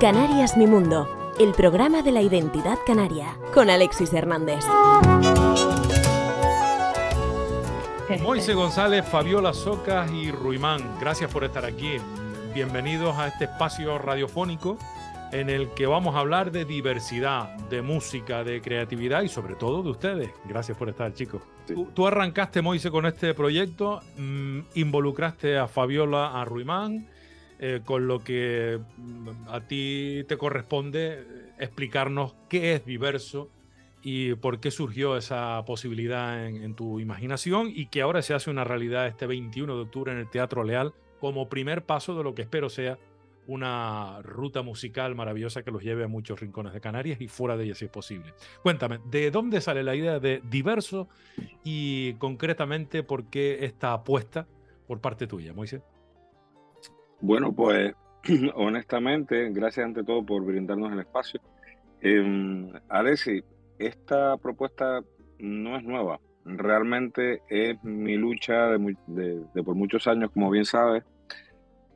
Canarias Mi Mundo, el programa de la identidad canaria, con Alexis Hernández. Moise González, Fabiola Socas y Ruimán, gracias por estar aquí. Bienvenidos a este espacio radiofónico en el que vamos a hablar de diversidad, de música, de creatividad y sobre todo de ustedes. Gracias por estar, chicos. Tú, arrancaste, Moise, con este proyecto, mm, involucraste a Fabiola, a Ruimán eh, con lo que mm, a ti te corresponde explicarnos qué es diverso y por qué surgió esa posibilidad en, tu imaginación y que ahora se hace una realidad este 21 de octubre en el Teatro Leal como primer paso de lo que espero sea una ruta musical maravillosa que los lleve a muchos rincones de Canarias y fuera de ella si es posible. Cuéntame, ¿de dónde sale la idea de diverso y concretamente por qué esta apuesta por parte tuya, Moisés? Bueno, pues honestamente, gracias ante todo por brindarnos el espacio. Eh, esta propuesta no es nueva. Realmente es mi lucha de, por muchos años, como bien sabes,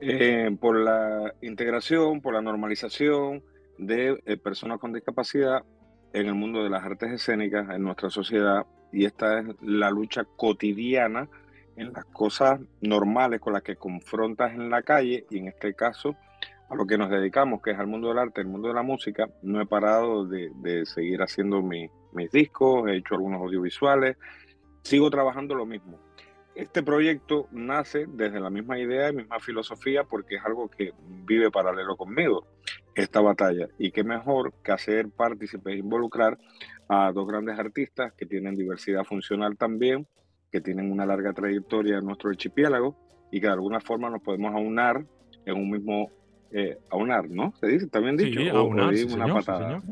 eh, por la integración, por la normalización de eh, personas con discapacidad en el mundo de las artes escénicas en nuestra sociedad. Y esta es la lucha cotidiana en las cosas normales con las que confrontas en la calle y en este caso a lo que nos dedicamos, que es al mundo del arte, el mundo de la música, no he parado de, seguir haciendo mis discos, he hecho algunos audiovisuales, sigo trabajando lo mismo. Este proyecto nace desde la misma idea y misma filosofía porque es algo que vive paralelo conmigo, esta batalla. Y qué mejor que hacer partícipe e involucrar a dos grandes artistas que tienen diversidad funcional también, que tienen una larga trayectoria en nuestro archipiélago y que de alguna forma nos podemos aunar en un mismo eh, aunar, ¿no? Se dice, también dicho. Sí, aunar, una patada.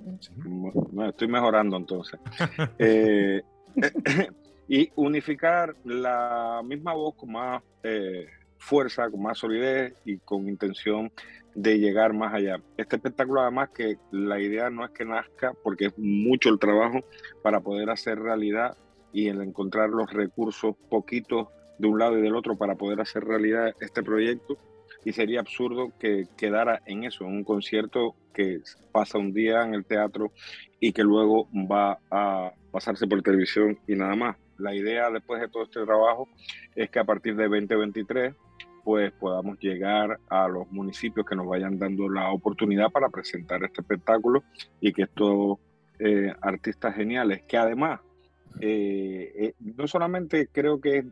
estoy mejorando entonces. Eh, y unificar la misma voz con más eh, fuerza, con más solidez y con intención de llegar más allá. Este espectáculo además que la idea no es que nazca porque es mucho el trabajo para poder hacer realidad y el encontrar los recursos poquitos de un lado y del otro para poder hacer realidad este proyecto. Y sería absurdo que quedara en eso, en un concierto que pasa un día en el teatro y que luego va a pasarse por televisión y nada más. La idea después de todo este trabajo es que a partir de 2023 pues podamos llegar a los municipios que nos vayan dando la oportunidad para presentar este espectáculo y que estos eh, artistas geniales, que además eh, eh, no solamente creo que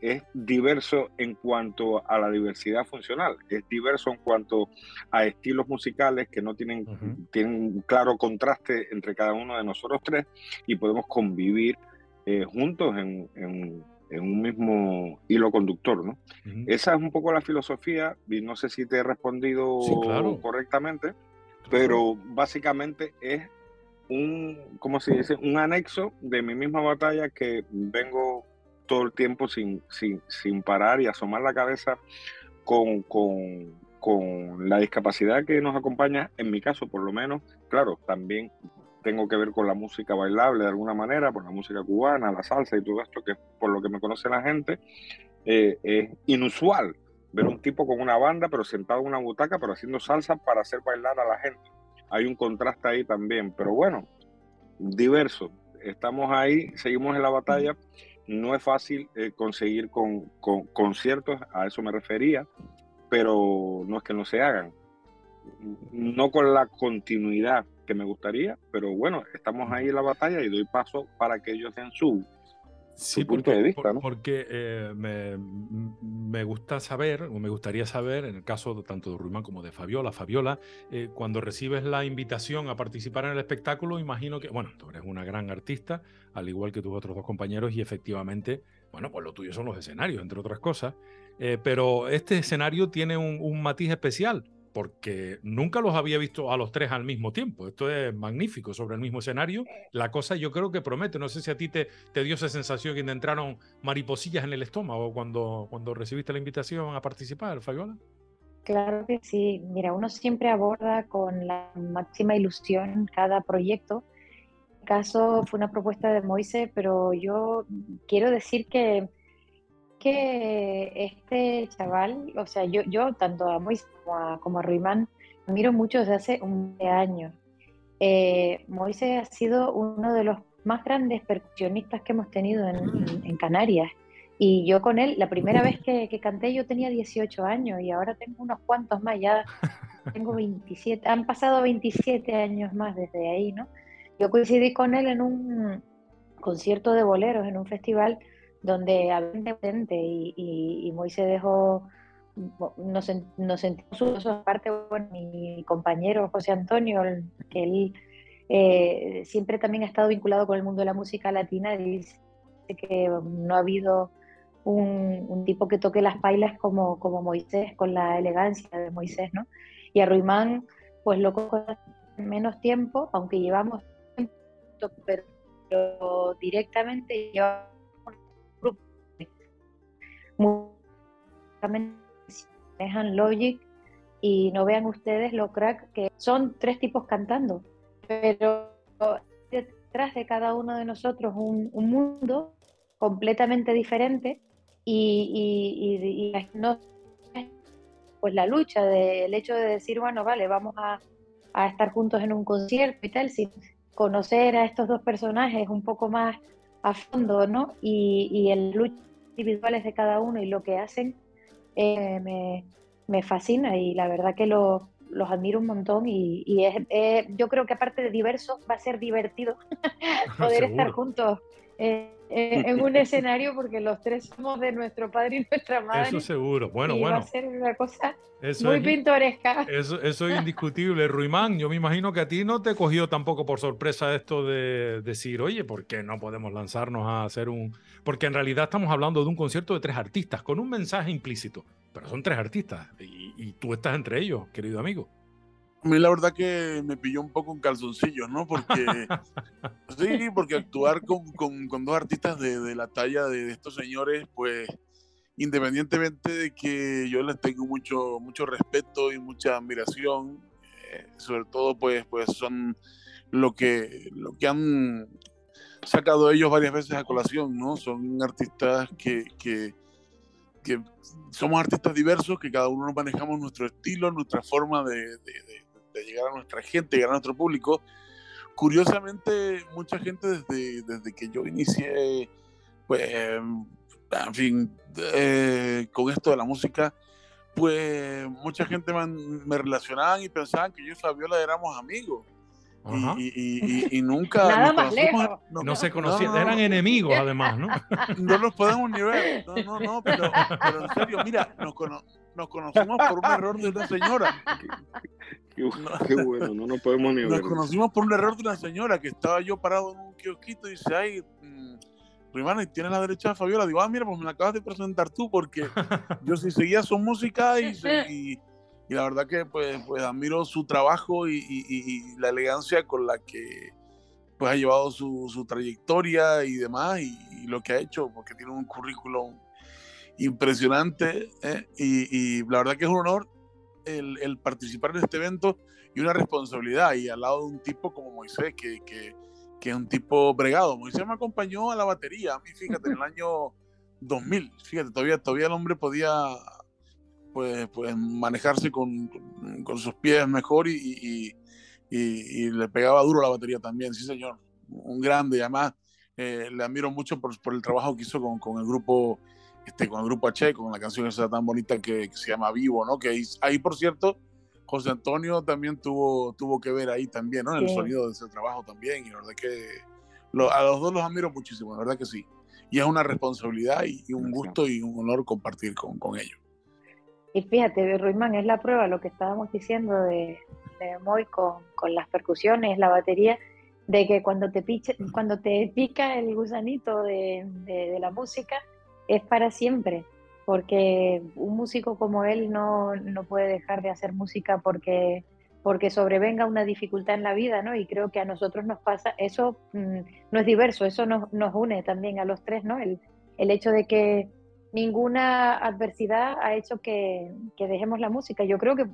es, diverso en cuanto a la diversidad funcional, es diverso en cuanto a estilos musicales que no tienen, tienen un claro contraste entre cada uno de nosotros tres y podemos convivir eh, juntos en, un mismo hilo conductor. ¿no? Esa es un poco la filosofía y no sé si te he respondido correctamente, pero básicamente es un, ¿cómo se dice? Un anexo de mi misma batalla que vengo todo el tiempo sin, sin, sin parar y asomar la cabeza con, con, con, la discapacidad que nos acompaña, en mi caso por lo menos, claro, también tengo que ver con la música bailable de alguna manera, por la música cubana, la salsa y todo esto, que por lo que me conoce la gente, eh, es inusual ver un tipo con una banda, pero sentado en una butaca, pero haciendo salsa para hacer bailar a la gente hay un contraste ahí también, pero bueno, diverso. Estamos ahí, seguimos en la batalla. No es fácil eh, conseguir con, conciertos, a eso me refería, pero no es que no se hagan. No con la continuidad que me gustaría, pero bueno, estamos ahí en la batalla y doy paso para que ellos den su, sí, punto de vista. ¿no? Porque eh, me, gusta saber, o me gustaría saber, en el caso tanto de Ruimán como de Fabiola, Fabiola, eh, cuando recibes la invitación a participar en el espectáculo, imagino que, bueno, tú eres una gran artista, al igual que tus otros dos compañeros, y efectivamente, bueno, pues lo tuyo son los escenarios, entre otras cosas, eh, pero este escenario tiene un matiz especial porque nunca los había visto a los tres al mismo tiempo. Esto es magnífico sobre el mismo escenario. La cosa yo creo que promete. No sé si a ti te, te dio esa sensación que te entraron mariposillas en el estómago cuando, cuando recibiste la invitación a participar, Fabiola. Claro que sí. Mira, uno siempre aborda con la máxima ilusión cada proyecto. caso fue una propuesta de Moise, pero yo quiero decir que, que este chaval, o sea, yo, yo tanto a Moise como a, como a Ruimán, admiro mucho desde hace un año. Eh, Moise ha sido uno de los más grandes percusionistas que hemos tenido en, Canarias. Y yo con él, la primera vez que, que, canté yo tenía 18 años y ahora tengo unos cuantos más, ya tengo 27, han pasado 27 años más desde ahí, ¿no? Yo coincidí con él en un concierto de boleros, en un festival donde había gente y, y, y Moisés dejó, nos, nos sentimos aparte, bueno, mi compañero José Antonio, que él eh, siempre también ha estado vinculado con el mundo de la música latina, dice que no ha habido un, tipo que toque las pailas como, como Moisés, con la elegancia de Moisés, ¿no? Y a Ruimán, pues lo cojo menos tiempo, aunque llevamos pero, directamente un dejan Logic y no vean ustedes lo crack que son tres tipos cantando, pero detrás de cada uno de nosotros un, mundo completamente diferente y, y, no pues la lucha del hecho de decir bueno vale vamos a, a estar juntos en un concierto y tal, sin, conocer a estos dos personajes un poco más a fondo, ¿no? Y, y el lucha individuales de cada uno y lo que hacen eh, me, me, fascina y la verdad que los admiro un montón y, y es, yo creo que aparte de diverso va a ser divertido poder estar juntos eh, en un escenario porque los tres somos de nuestro padre y nuestra madre. Eso seguro. Bueno, bueno. Va a ser una cosa muy pintoresca. Eso, eso es indiscutible. Ruimán, yo me imagino que a ti no te cogió tampoco por sorpresa esto de decir, oye, ¿por qué no podemos lanzarnos a hacer un...? Porque en realidad estamos hablando de un concierto de tres artistas con un mensaje implícito, pero son tres artistas y, y tú estás entre ellos, querido amigo. A mí la verdad que me pilló un poco en calzoncillos, ¿no? Porque sí, porque actuar con, con, con dos artistas de, de, la talla de, estos señores, pues independientemente de que yo les tengo mucho, mucho respeto y mucha admiración, eh, sobre todo pues, pues son lo que, lo que han sacado ellos varias veces a colación, ¿no? Son artistas que, que, que somos artistas diversos, que cada uno manejamos nuestro estilo, nuestra forma de, de llegar a nuestra gente, llegar a nuestro público. Curiosamente, mucha gente desde, desde que yo inicié, pues, en fin, eh, con esto de la música, pues mucha gente me, me, relacionaban y pensaban que yo y Fabiola éramos amigos. Y, y, y, nunca Nada más lejos. No, no, se conocían, eran enemigos además, ¿no? No nos podemos ni ver, no, no, no, pero, pero en serio, mira, nos, nos conocimos por un error de una señora. Qué, bueno, no nos podemos ni ver. Nos conocimos por un error de una señora que estaba yo parado en un kiosquito y dice, ay, mmm, hermano, y tienes la derecha de Fabiola. Digo, ah, mira, pues me la acabas de presentar tú porque yo sí seguía su música y, y, y la verdad que pues, pues admiro su trabajo y, y, la elegancia con la que pues ha llevado su, su trayectoria y demás y, lo que ha hecho porque tiene un currículum impresionante ¿eh? y, la verdad que es un honor el, el, participar en este evento y una responsabilidad y al lado de un tipo como Moisés que, que, que, es un tipo bregado. Moisés me acompañó a la batería, a mí fíjate, en el año 2000, fíjate, todavía, todavía el hombre podía pues, pues manejarse con, con sus pies mejor y, y, y, le pegaba duro la batería también, sí señor, un grande, además eh, le admiro mucho por, por, el trabajo que hizo con, con el grupo este, con el grupo H, con la canción esa tan bonita que, que se llama Vivo, ¿no? Que ahí, ahí, por cierto, José Antonio también tuvo, tuvo que ver ahí también, ¿no? En el sonido de ese trabajo también, y la verdad que lo, a los dos los admiro muchísimo, la verdad que sí. Y es una responsabilidad y, y un gusto y un honor compartir con, con ellos. Y fíjate, Ruimán, es la prueba lo que estábamos diciendo de, de Moy con, con, las percusiones, la batería, de que cuando te, piche, cuando te pica el gusanito de, de, de la música, es para siempre, porque un músico como él no, no, puede dejar de hacer música porque, porque sobrevenga una dificultad en la vida, ¿no? Y creo que a nosotros nos pasa, eso mmm, no es diverso, eso nos, nos, une también a los tres, ¿no? El, el hecho de que ninguna adversidad ha hecho que, que, dejemos la música. Yo creo que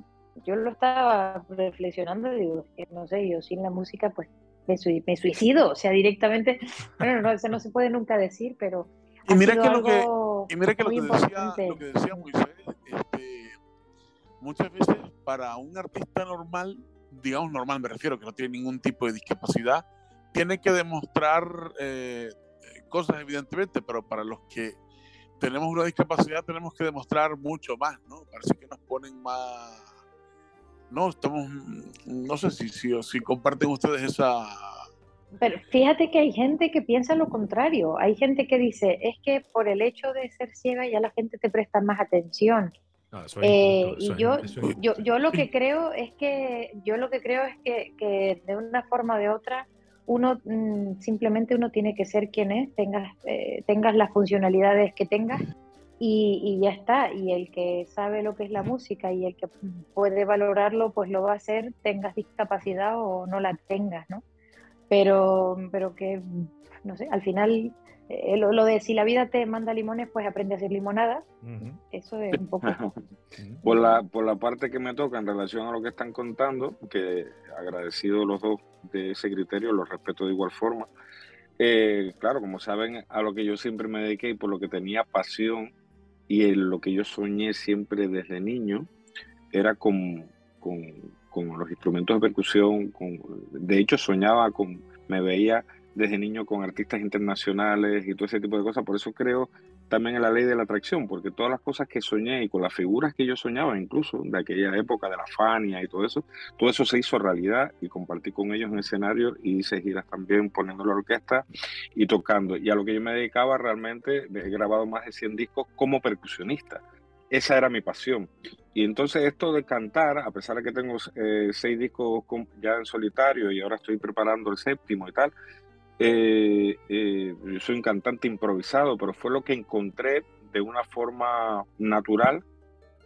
yo lo estaba reflexionando, digo, no sé, yo sin la música, pues me, suicido, o sea, directamente, bueno, no, no se puede nunca decir, pero... Y mira, que lo que, y mira que lo que, decía, lo que decía Moisés, este, muchas veces para un artista normal, digamos normal, me refiero, que no tiene ningún tipo de discapacidad, tiene que demostrar eh, cosas, evidentemente, pero para los que tenemos una discapacidad tenemos que demostrar mucho más, ¿no? Parece que nos ponen más... No, estamos, no sé si, si, si comparten ustedes esa... Pero fíjate que hay gente que piensa lo contrario. Hay gente que dice, es que por el hecho de ser ciega ya la gente te presta más atención. Eh, y yo, yo, yo lo que creo es que, yo lo que creo es que, que de una forma o de otra, uno mm, simplemente uno tiene que ser quien es, tengas, eh, tengas las funcionalidades que tengas y, ya está. Y el que sabe lo que es la música y el que puede valorarlo, pues lo va a hacer, tengas discapacidad o no la tengas, ¿no? Pero, pero que, no sé, al final eh, lo, de si la vida te manda limones, pues aprende a hacer limonada. Eso es un poco. por, la, por la parte que me toca en relación a lo que están contando, que agradecido los dos de ese criterio, lo respeto de igual forma. Eh, claro, como saben, a lo que yo siempre me dediqué y por lo que tenía pasión y en lo que yo soñé siempre desde niño, era con, con, con los instrumentos de percusión. Con, de hecho, soñaba con, me veía desde niño con artistas internacionales y todo ese tipo de cosas. Por eso creo también en la ley de la atracción, porque todas las cosas que soñé y con las figuras que yo soñaba, incluso de aquella época de la Fania y todo eso, todo eso se hizo realidad y compartí con ellos en escenario y hice giras también poniendo la orquesta y tocando. Y a lo que yo me dedicaba realmente, he grabado más de 100 discos como percusionista. Esa era mi pasión. Y entonces esto de cantar, a pesar de que tengo eh, seis discos ya en solitario y ahora estoy preparando el séptimo y tal, eh, eh, yo soy un cantante improvisado, pero fue lo que encontré de una forma natural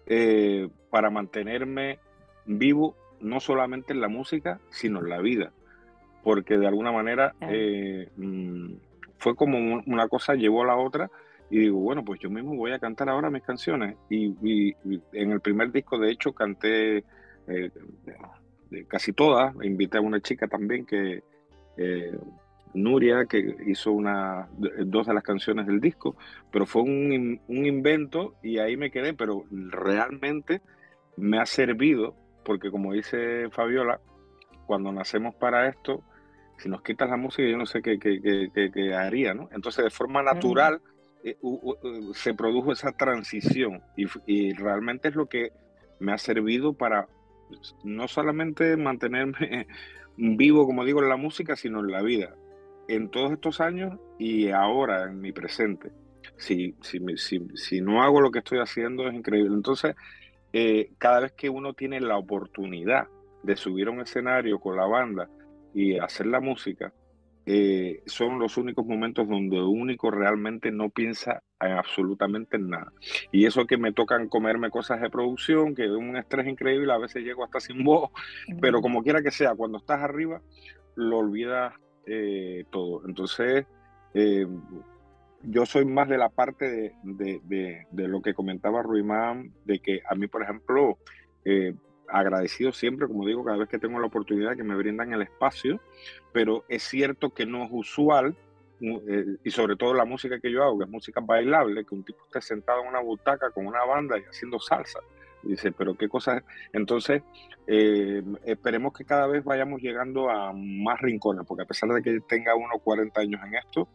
eh, para mantenerme vivo, no solamente en la música, sino en la vida. Porque de alguna manera mm, fue como una cosa llevó a la otra y digo, bueno, pues yo mismo voy a cantar ahora mis canciones. Y, en el primer disco, de hecho, canté casi todas. Invité a una chica también que Nuria, que hizo una, dos de las canciones del disco, pero fue un, invento y ahí me quedé, pero realmente me ha servido, porque como dice Fabiola, cuando nacemos para esto, si nos quitas la música, yo no sé qué, qué, haría, ¿no? Entonces, de forma natural, eh, se produjo esa transición y, realmente es lo que me ha servido para no solamente mantenerme vivo, como digo, en la música, sino en la vida en todos estos años y ahora en mi presente. Si, si, si, no hago lo que estoy haciendo es increíble. Entonces, eh, cada vez que uno tiene la oportunidad de subir a un escenario con la banda y hacer la música, eh, son los únicos momentos donde único realmente no piensa en absolutamente nada. Y eso que me tocan comerme cosas de producción, que es un estrés increíble, a veces llego hasta sin voz, pero como quiera que sea, cuando estás arriba, lo olvidas eh, todo. Entonces, eh, yo soy más de la parte de, lo que comentaba Ruimán, de que a mí, por ejemplo, eh, agradecido siempre, como digo, cada vez que tengo la oportunidad que me brindan el espacio, pero es cierto que no es usual, y sobre todo la música que yo hago, que es música bailable, que un tipo esté sentado en una butaca con una banda y haciendo salsa. Dice, pero qué cosas. Entonces, eh, esperemos que cada vez vayamos llegando a más rincones, porque a pesar de que tenga unos 40 años en esto,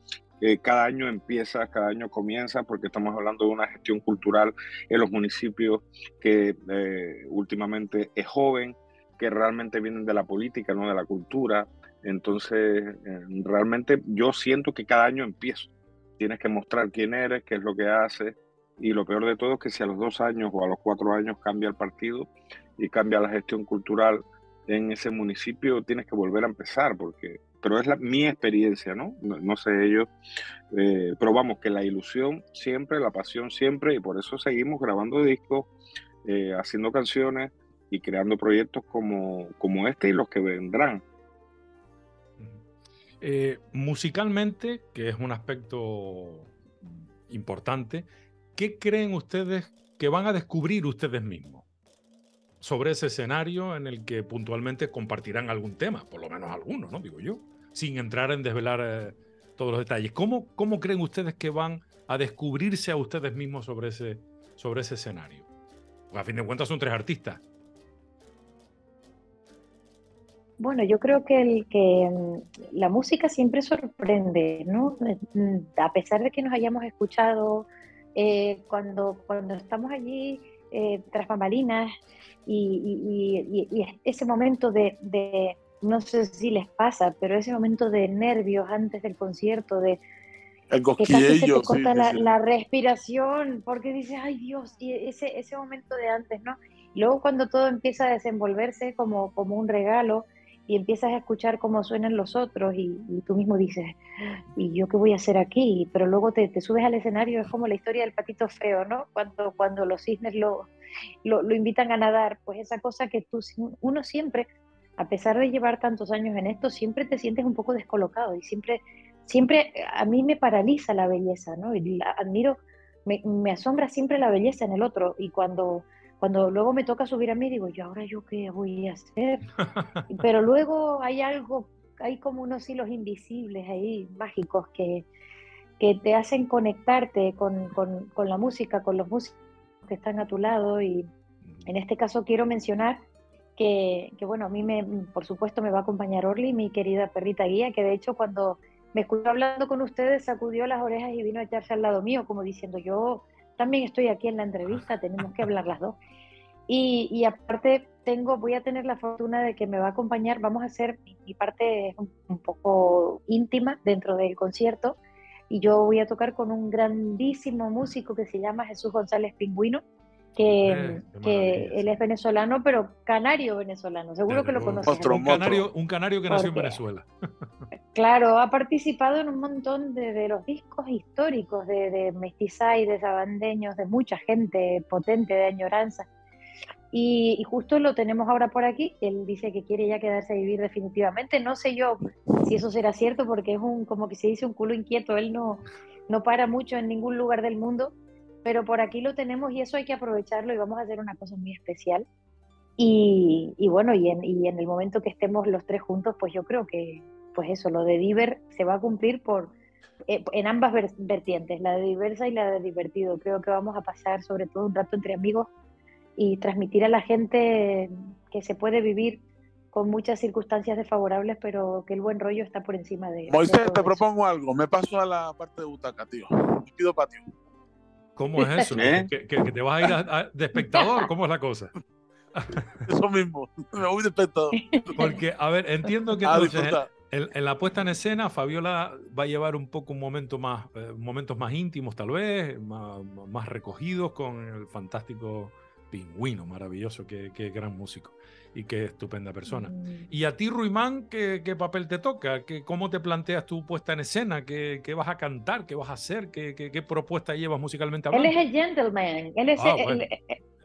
eh, cada año empieza, cada año comienza, porque estamos hablando de una gestión cultural en los municipios que eh, últimamente es joven, que realmente vienen de la política, no de la cultura. Entonces, realmente yo siento que cada año empiezo. Tienes que mostrar quién eres, qué es lo que haces, y lo peor de todo es que si a los dos años o a los cuatro años cambia el partido y cambia la gestión cultural en ese municipio, tienes que volver a empezar, porque, pero es la, mi experiencia, ¿no? No, sé ellos, eh, pero vamos, que la ilusión siempre, la pasión siempre, y por eso seguimos grabando discos, eh, haciendo canciones y creando proyectos como, como este y los que vendrán. Eh, musicalmente, que es un aspecto importante, ¿qué creen ustedes que van a descubrir ustedes mismos sobre ese escenario en el que puntualmente compartirán algún tema, por lo menos algunos, ¿no? Digo yo. Sin entrar en desvelar eh, todos los detalles. ¿Cómo, ¿Cómo creen ustedes que van a descubrirse a ustedes mismos sobre ese, sobre ese escenario? a fin de cuentas son tres artistas. Bueno, yo creo que, el, que mm, la música siempre sorprende, ¿no? Mm, a pesar de que nos hayamos escuchado eh, cuando, cuando estamos allí eh, tras bambalinas y, ese momento de, de, no sé si les pasa, pero ese momento de nervios antes del concierto, de el que casi se te corta la, respiración, porque dices, ay Dios, y ese, ese momento de antes, ¿no? Y luego cuando todo empieza a desenvolverse como, como un regalo, y empiezas a escuchar cómo suenan los otros y, tú mismo dices, ¿y yo qué voy a hacer aquí? Pero luego te, subes al escenario, es como la historia del patito feo, ¿no? Cuando, cuando los cisnes lo, lo, invitan a nadar, pues esa cosa que tú, uno siempre, a pesar de llevar tantos años en esto, siempre te sientes un poco descolocado y siempre, siempre a mí me paraliza la belleza, ¿no? Y admiro, me, me asombra siempre la belleza en el otro y cuando cuando luego me toca subir a mí, digo, ¿y ahora yo qué voy a hacer? Pero luego hay algo, hay como unos hilos invisibles ahí, mágicos, que, que te hacen conectarte con, con, con, la música, con los músicos que están a tu lado. Y en este caso quiero mencionar que, bueno, a mí, me, por supuesto, me va a acompañar Orly, mi querida perrita guía, que de hecho cuando me escuchó hablando con ustedes, sacudió las orejas y vino a echarse al lado mío, como diciendo, yo también estoy aquí en la entrevista, tenemos que hablar las dos. Y, aparte tengo, voy a tener la fortuna de que me va a acompañar, vamos a hacer, mi parte un, un, poco íntima dentro del concierto, y yo voy a tocar con un grandísimo músico que se llama Jesús González Pingüino, que, eh, que él es venezolano, pero canario venezolano, seguro que lo conocen. Un canario, un canario que nació en Venezuela. Claro, ha participado en un montón de, de los discos históricos de, de mestizay, de sabandeños, de mucha gente potente, de añoranza. Y, justo lo tenemos ahora por aquí. Él dice que quiere ya quedarse a vivir definitivamente. No sé yo si eso será cierto porque es un, como que se dice, un culo inquieto. Él no, no para mucho en ningún lugar del mundo, pero por aquí lo tenemos y eso hay que aprovecharlo y vamos a hacer una cosa muy especial. Y, y bueno, y en, y en el momento que estemos los tres juntos, pues yo creo que, pues eso, lo de Diver se va a cumplir por, eh, en ambas vertientes, la de diversa y la de divertido. Creo que vamos a pasar sobre todo un rato entre amigos y transmitir a la gente que se puede vivir con muchas circunstancias desfavorables, pero que el buen rollo está por encima de... Moisés, te propongo algo, me paso a la parte de butaca, tío. Me pido patio. ¿Cómo es eso? ¿Eh? ¿Que, te vas a ir de espectador? ¿Cómo es la cosa? Eso mismo, me voy de espectador. Porque, a ver, entiendo que en, la puesta en escena, Fabiola va a llevar un poco un momento más, eh, momentos más íntimos tal vez, más, más recogidos con el fantástico pingüino, maravilloso, qué, gran músico y qué estupenda persona. Mm. ¿Y a ti, Ruimán, qué, qué papel te toca? ¿Qué, ¿Cómo te planteas tu puesta en escena? ¿Qué, ¿Qué, vas a cantar? ¿Qué vas a hacer? ¿Qué, qué, propuesta llevas musicalmente hablando? Él es el gentleman, él es ah,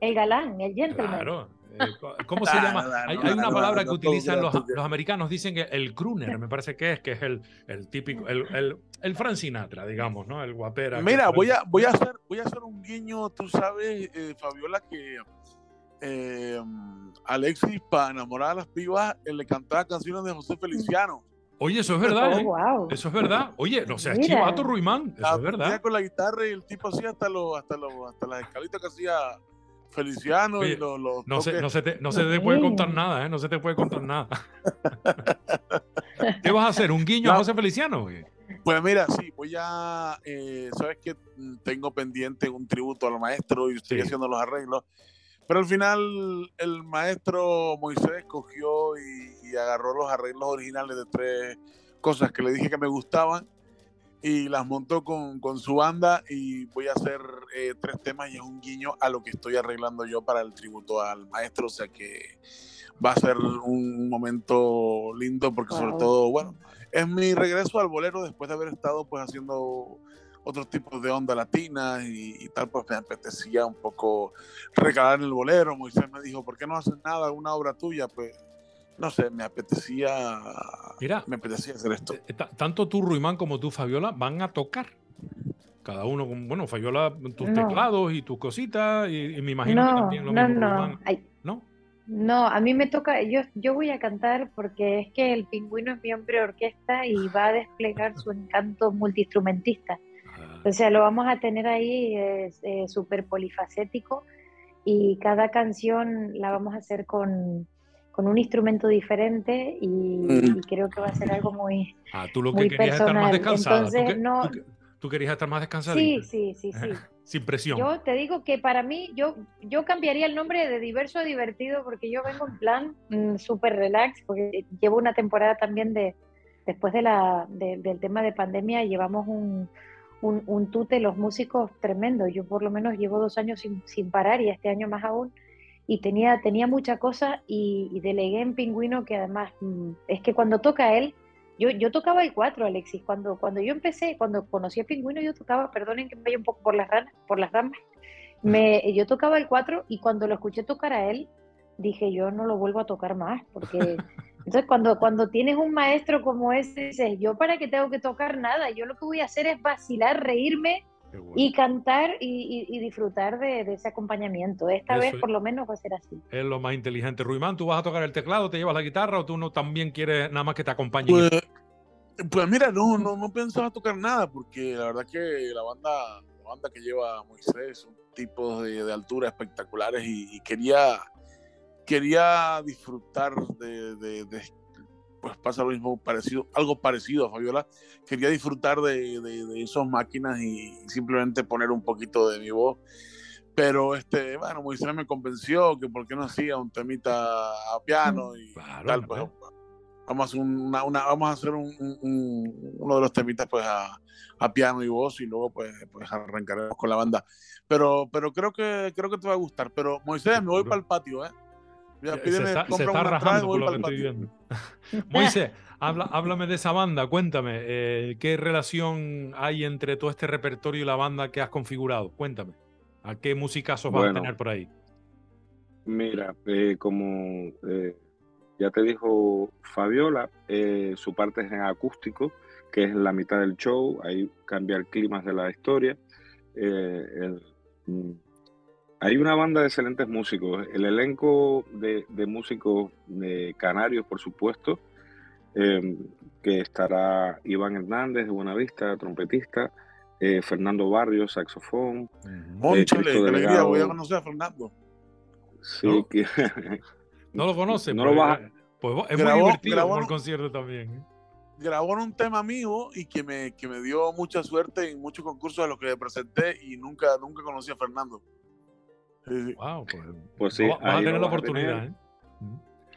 el, galán, el gentleman. Claro. Eh, ¿Cómo se llama? hay, una palabra que utilizan los, los, americanos, dicen que el crooner, me parece que es, que es el, el típico, el, el, el Frank Sinatra, digamos, ¿no? El guapera. Mira, voy a, voy, a hacer, voy a hacer un guiño, tú sabes, eh, Fabiola, que eh, Alexis, para enamorar a las pibas, le cantaba canciones de José Feliciano. Oye, eso es verdad, oh, ¿eh? Eso es verdad. Oye, no seas chivato, Ruimán. Eso es verdad. Con la guitarra y el tipo hacía hasta, los, hasta, los, hasta las escalitas que hacía Feliciano y los, no, se, no, se te, no se te puede contar nada, ¿eh? No se te puede contar nada. ¿Qué vas a hacer? ¿Un guiño a José Feliciano? Pues mira, sí, voy a, eh, sabes que tengo pendiente un tributo al maestro y estoy haciendo los arreglos, pero al final el maestro Moisés cogió y, agarró los arreglos originales de tres cosas que le dije que me gustaban y las montó con, con su banda y voy a hacer eh, tres temas y es un guiño a lo que estoy arreglando yo para el tributo al maestro, o sea que va a ser un momento lindo porque sobre todo, bueno, es mi regreso al bolero después de haber estado pues haciendo otros tipos de onda latina y, tal, pues me apetecía un poco recalar en el bolero. Moisés me dijo, ¿por qué no haces nada, una obra tuya? Pues no sé, me apetecía, Mira, me apetecía hacer esto. Eh, tanto tú, Ruimán, como tú, Fabiola, van a tocar. Cada uno, bueno, Fabiola, tus teclados y tus cositas, y, me imagino que también lo mismo. No, no, ¿No? No, a mí me toca, yo, yo voy a cantar porque es que el pingüino es mi hombre de orquesta y va a desplegar su encanto multiinstrumentista. O sea, lo vamos a tener ahí eh, súper polifacético y cada canción la vamos a hacer con, con un instrumento diferente y, Mm. y creo que va a ser algo muy... ah, tú lo que querías es estar más personal. descansada. ¿Tú, Entonces, que- no- tú que- tú querías estar más descansada. Sí, sí, sí, sí. Sin presión. Yo te digo que para mí, yo, yo cambiaría el nombre de diverso a divertido porque yo vengo en plan mm, súper relax, porque llevo una temporada también de, después de la, de- del tema de pandemia, llevamos un, un, un tute los músicos tremendo. Yo por lo menos llevo dos años sin, sin parar y este año más aún. Y tenía, tenía mucha cosa y, y delegué en Pingüino que además mm, es que cuando toca él, yo, yo tocaba el 4, Alexis. Cuando, cuando yo empecé, cuando conocí a Pingüino, yo tocaba, perdonen que me vaya un poco por las ramas, por las ramas, me, yo tocaba el 4 y cuando lo escuché tocar a él, dije yo no lo vuelvo a tocar más, porque entonces cuando, cuando tienes un maestro como ese, dices, yo para qué tengo que tocar nada, yo lo que voy a hacer es vacilar, reírme bueno. y cantar y, y- y disfrutar de, de ese acompañamiento. Esta Eso vez por lo menos va a ser así. Es lo más inteligente. Ruimán, ¿tú vas a tocar el teclado, te llevas la guitarra o tú no también quieres nada más que te acompañen? Pues, pues mira, no, no, no pensaba tocar nada, porque la verdad que la banda, la banda que lleva Moisés son tipos de, de altura espectaculares y, y quería, quería disfrutar de, de- de- pues pasa lo mismo parecido, algo parecido a Fabiola, quería disfrutar de, de, esas máquinas y simplemente poner un poquito de mi voz. Pero este, bueno, Moisés me convenció que por qué no hacía un temita a piano y Claro, tal, pues vamos a hacer, una, una- vamos a hacer un, un- un- uno de los temitas pues a, a piano y voz y luego pues, pues arrancaremos con la banda. Pero, pero creo que creo que te va a gustar. Pero Moisés, me voy para el patio, ¿eh? Ya, se está, se rajando por lo que estoy viendo. Moisés, habla, háblame de esa banda, cuéntame, eh, ¿qué relación hay entre todo este repertorio y la banda que has configurado? Cuéntame, ¿a qué musicazos vas a Bueno. tener por ahí? Mira, eh, como eh, ya te dijo Fabiola, eh, su parte es en acústico, que es la mitad del show, ahí cambiar climas de la historia. Eh, el- mm, hay una banda de excelentes músicos, el elenco de, de músicos de canarios, por supuesto, eh, que estará Iván Hernández de Buenavista, trompetista, eh, Fernando Barrios, saxofón, qué alegría, Delgado. voy a conocer a Fernando. sí, ¿No? que- ¿No lo conoces? No lo Pues, vas a- eh, pues es Grabó- muy divertido grabó el un- concierto también. ¿eh? Grabó en un tema mío y que me, que me dio mucha suerte en muchos concursos a los que me presenté y nunca, nunca conocí a Fernando. Wow, pues, Pues sí, va- vas a tener la oportunidad. tener. ¿eh?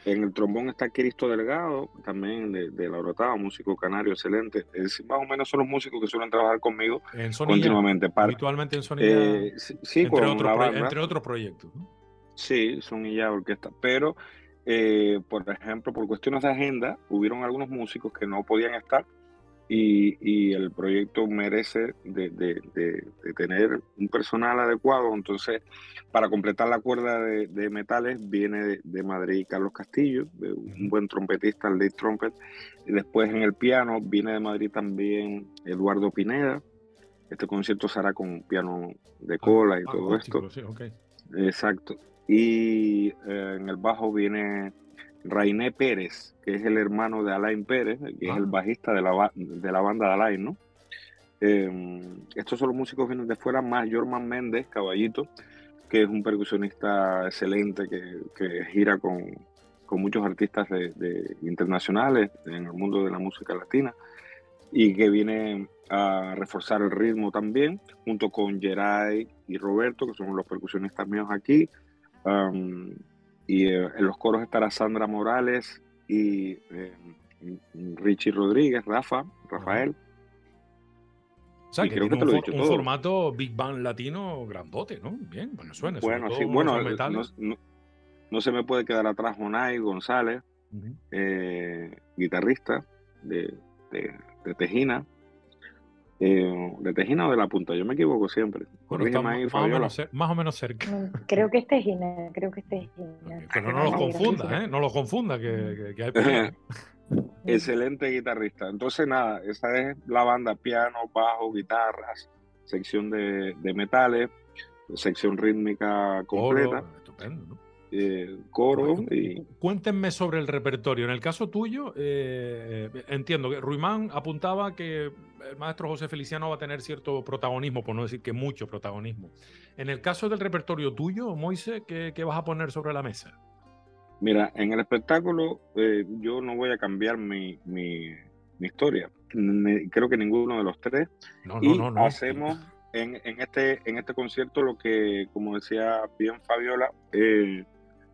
En el trombón está Cristo Delgado, también de, de La Orotava, músico canario excelente. Es más o menos son los músicos que suelen trabajar conmigo En Sonilla, continuamente. Para, habitualmente en Sonilla, eh, sí, entre, banda. entre otros proyectos. ¿no? Sí, son y ya orquesta. Pero, eh, por ejemplo, por cuestiones de agenda, hubieron algunos músicos que no podían estar y, y el proyecto merece de, de- de- de tener un personal adecuado. Entonces, para completar la cuerda de, metales, viene de, Madrid Carlos Castillo, un buen trompetista, el lead trumpet. Y después en el piano viene de Madrid también Eduardo Pineda. Este concierto será con piano de cola y todo esto. Sí. Exacto. Y eh, en el bajo viene Rainé Pérez, que es el hermano de Alain Pérez, que es Ah. el bajista de la, de la banda de Alain, ¿no? Eh, estos son los músicos que vienen de fuera, más Jorman Méndez, Caballito, que es un percusionista excelente que, que gira con, con muchos artistas de, de- internacionales en el mundo de la música latina y que viene a reforzar el ritmo también, junto con Geray y Roberto, que son los percusionistas míos aquí. Um, y eh, en los coros estará Sandra Morales y eh, Richie Rodríguez, Rafa, Rafael. O sea, Y que creo que te un, lo he dicho un todo. formato Big Band latino grandote, ¿no? Bien, bueno, suena. Bueno, sí, bueno, no, no- no se me puede quedar atrás Jonay González, eh, guitarrista de, de, de Tejina. Eh, ¿De Tejina o de la punta? Yo me equivoco siempre. Bueno, está Corrígeme más, ahí, más o menos, cer- más o menos cerca. Mm, Creo que este es Gina, creo que este es Gina. Ok, Pero no los confunda. ¿eh? No los confunda, que, que- que hay. Excelente guitarrista. Entonces, nada, esa es la banda: piano, bajo, guitarras, sección de, de metales, sección rítmica completa. Oro, estupendo, ¿no? eh, coro. Y... Cuéntenme sobre el repertorio. En el caso tuyo, eh, entiendo que Ruimán apuntaba que el maestro José Feliciano va a tener cierto protagonismo, por no decir que mucho protagonismo. En el caso del repertorio tuyo, Moise, ¿qué, vas a poner sobre la mesa? Mira, en el espectáculo eh, yo no voy a cambiar mi, mi, historia. creo que ninguno de los tres. No, no, no, no. Hacemos en, en, este, en este concierto lo que, como decía bien Fabiola, eh,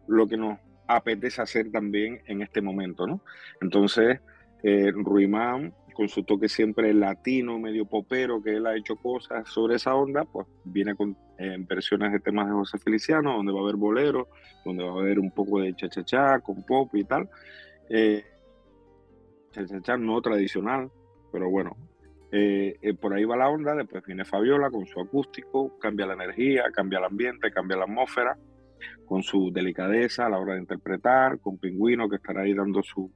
lo que nos apetece hacer también en este momento, ¿no? Entonces, eh, Ruimán, con su toque siempre latino, medio popero, que él ha hecho cosas sobre esa onda, pues viene con versiones de temas de José Feliciano, donde va a haber bolero, donde va a haber un poco de cha-cha-cha con pop y tal. Eh, no tradicional, pero bueno, eh, eh, por ahí va la onda, después viene Fabiola con su acústico, cambia la energía, cambia el ambiente, cambia la atmósfera, con su delicadeza a la hora de interpretar, con Pingüino que estará ahí dando su,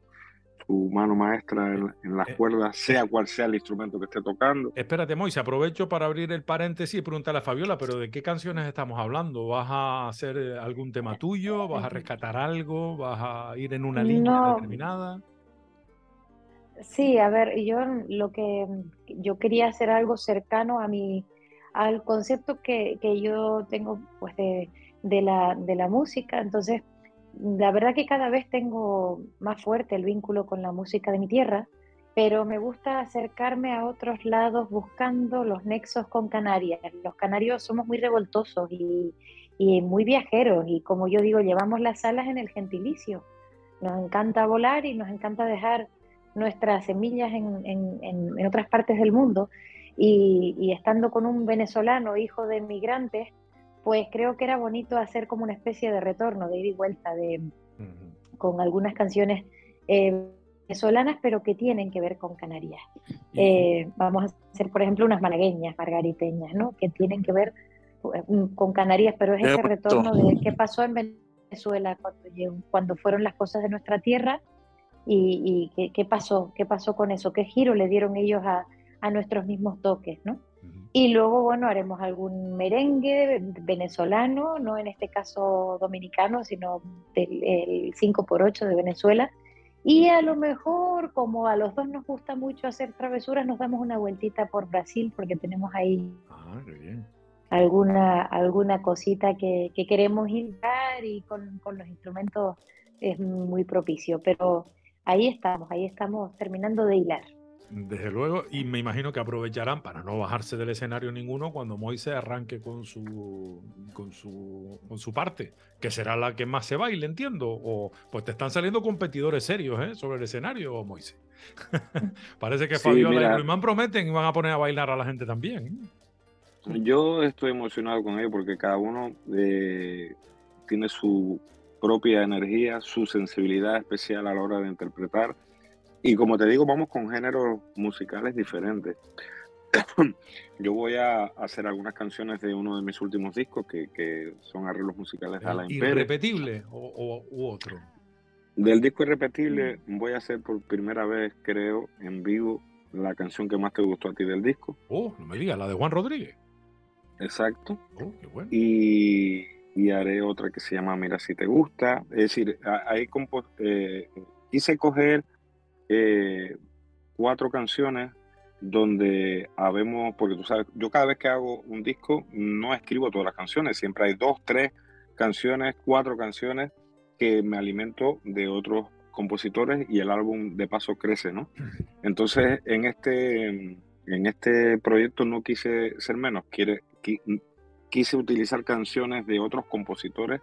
su mano maestra en, las eh, cuerdas, sea cual sea el instrumento que esté tocando. Espérate, Moise, aprovecho para abrir el paréntesis y preguntarle a Fabiola, pero ¿de qué canciones estamos hablando? ¿Vas a hacer algún tema tuyo? ¿Vas a rescatar algo? ¿Vas a ir en una línea determinada? Sí, a ver, yo lo que yo quería hacer algo cercano a mi al concepto que, que yo tengo pues de, de, la, de la música. Entonces, la verdad que cada vez tengo más fuerte el vínculo con la música de mi tierra, pero me gusta acercarme a otros lados buscando los nexos con Canarias. Los canarios somos muy revoltosos y, muy viajeros y como yo digo, llevamos las alas en el gentilicio. Nos encanta volar y nos encanta dejar nuestras semillas en, en, otras partes del mundo y, estando con un venezolano, hijo de migrantes, pues creo que era bonito hacer como una especie de retorno, de ida y vuelta, de, con algunas canciones eh, venezolanas, pero que tienen que ver con Canarias. Eh, vamos a hacer, por ejemplo, unas malagueñas, margariteñas, ¿no? que tienen que ver eh, con Canarias, pero es ese retorno de qué pasó en Venezuela cuando, cuando fueron las cosas de nuestra tierra y, qué, pasó, qué pasó con eso, qué giro le dieron ellos a, nuestros mismos toques, ¿no? Y luego, bueno, haremos algún merengue venezolano, no en este caso dominicano, sino del el 5x8 de Venezuela. Y a lo mejor, como a los dos nos gusta mucho hacer travesuras, nos damos una vueltita por Brasil porque tenemos ahí ah, alguna alguna cosita que, queremos ir y con, con los instrumentos es muy propicio. Pero ahí estamos, ahí estamos terminando de hilar. Desde luego, y me imagino que aprovecharán para no bajarse del escenario ninguno cuando Moise arranque con su, con su, con su parte, que será la que más se baile, entiendo. O pues te están saliendo competidores serios ¿eh? sobre el escenario, Moise. Parece que Fabiola y Ruimán prometen y van a poner a bailar a la gente también. Yo estoy emocionado con ellos porque cada uno eh, tiene su propia energía, su sensibilidad especial a la hora de interpretar. Y como te digo, vamos con géneros musicales diferentes. Yo voy a hacer algunas canciones de uno de mis últimos discos que, son arreglos musicales de Alain ¿Irrepetible o, u otro? Del disco Irrepetible voy a hacer por primera vez, creo, en vivo la canción que más te gustó a ti del disco. Oh, no me digas, la de Juan Rodríguez. Exacto. Oh, qué bueno. Y y haré otra que se llama Mira si te gusta. Es decir, ahí eh, quise coger eh, cuatro canciones donde habemos, porque tú sabes, yo cada vez que hago un disco no escribo todas las canciones, siempre hay dos, tres canciones, cuatro canciones que me alimento de otros compositores y el álbum de paso crece, ¿no? Entonces, en este, en este proyecto no quise ser menos, quiere, quise utilizar canciones de otros compositores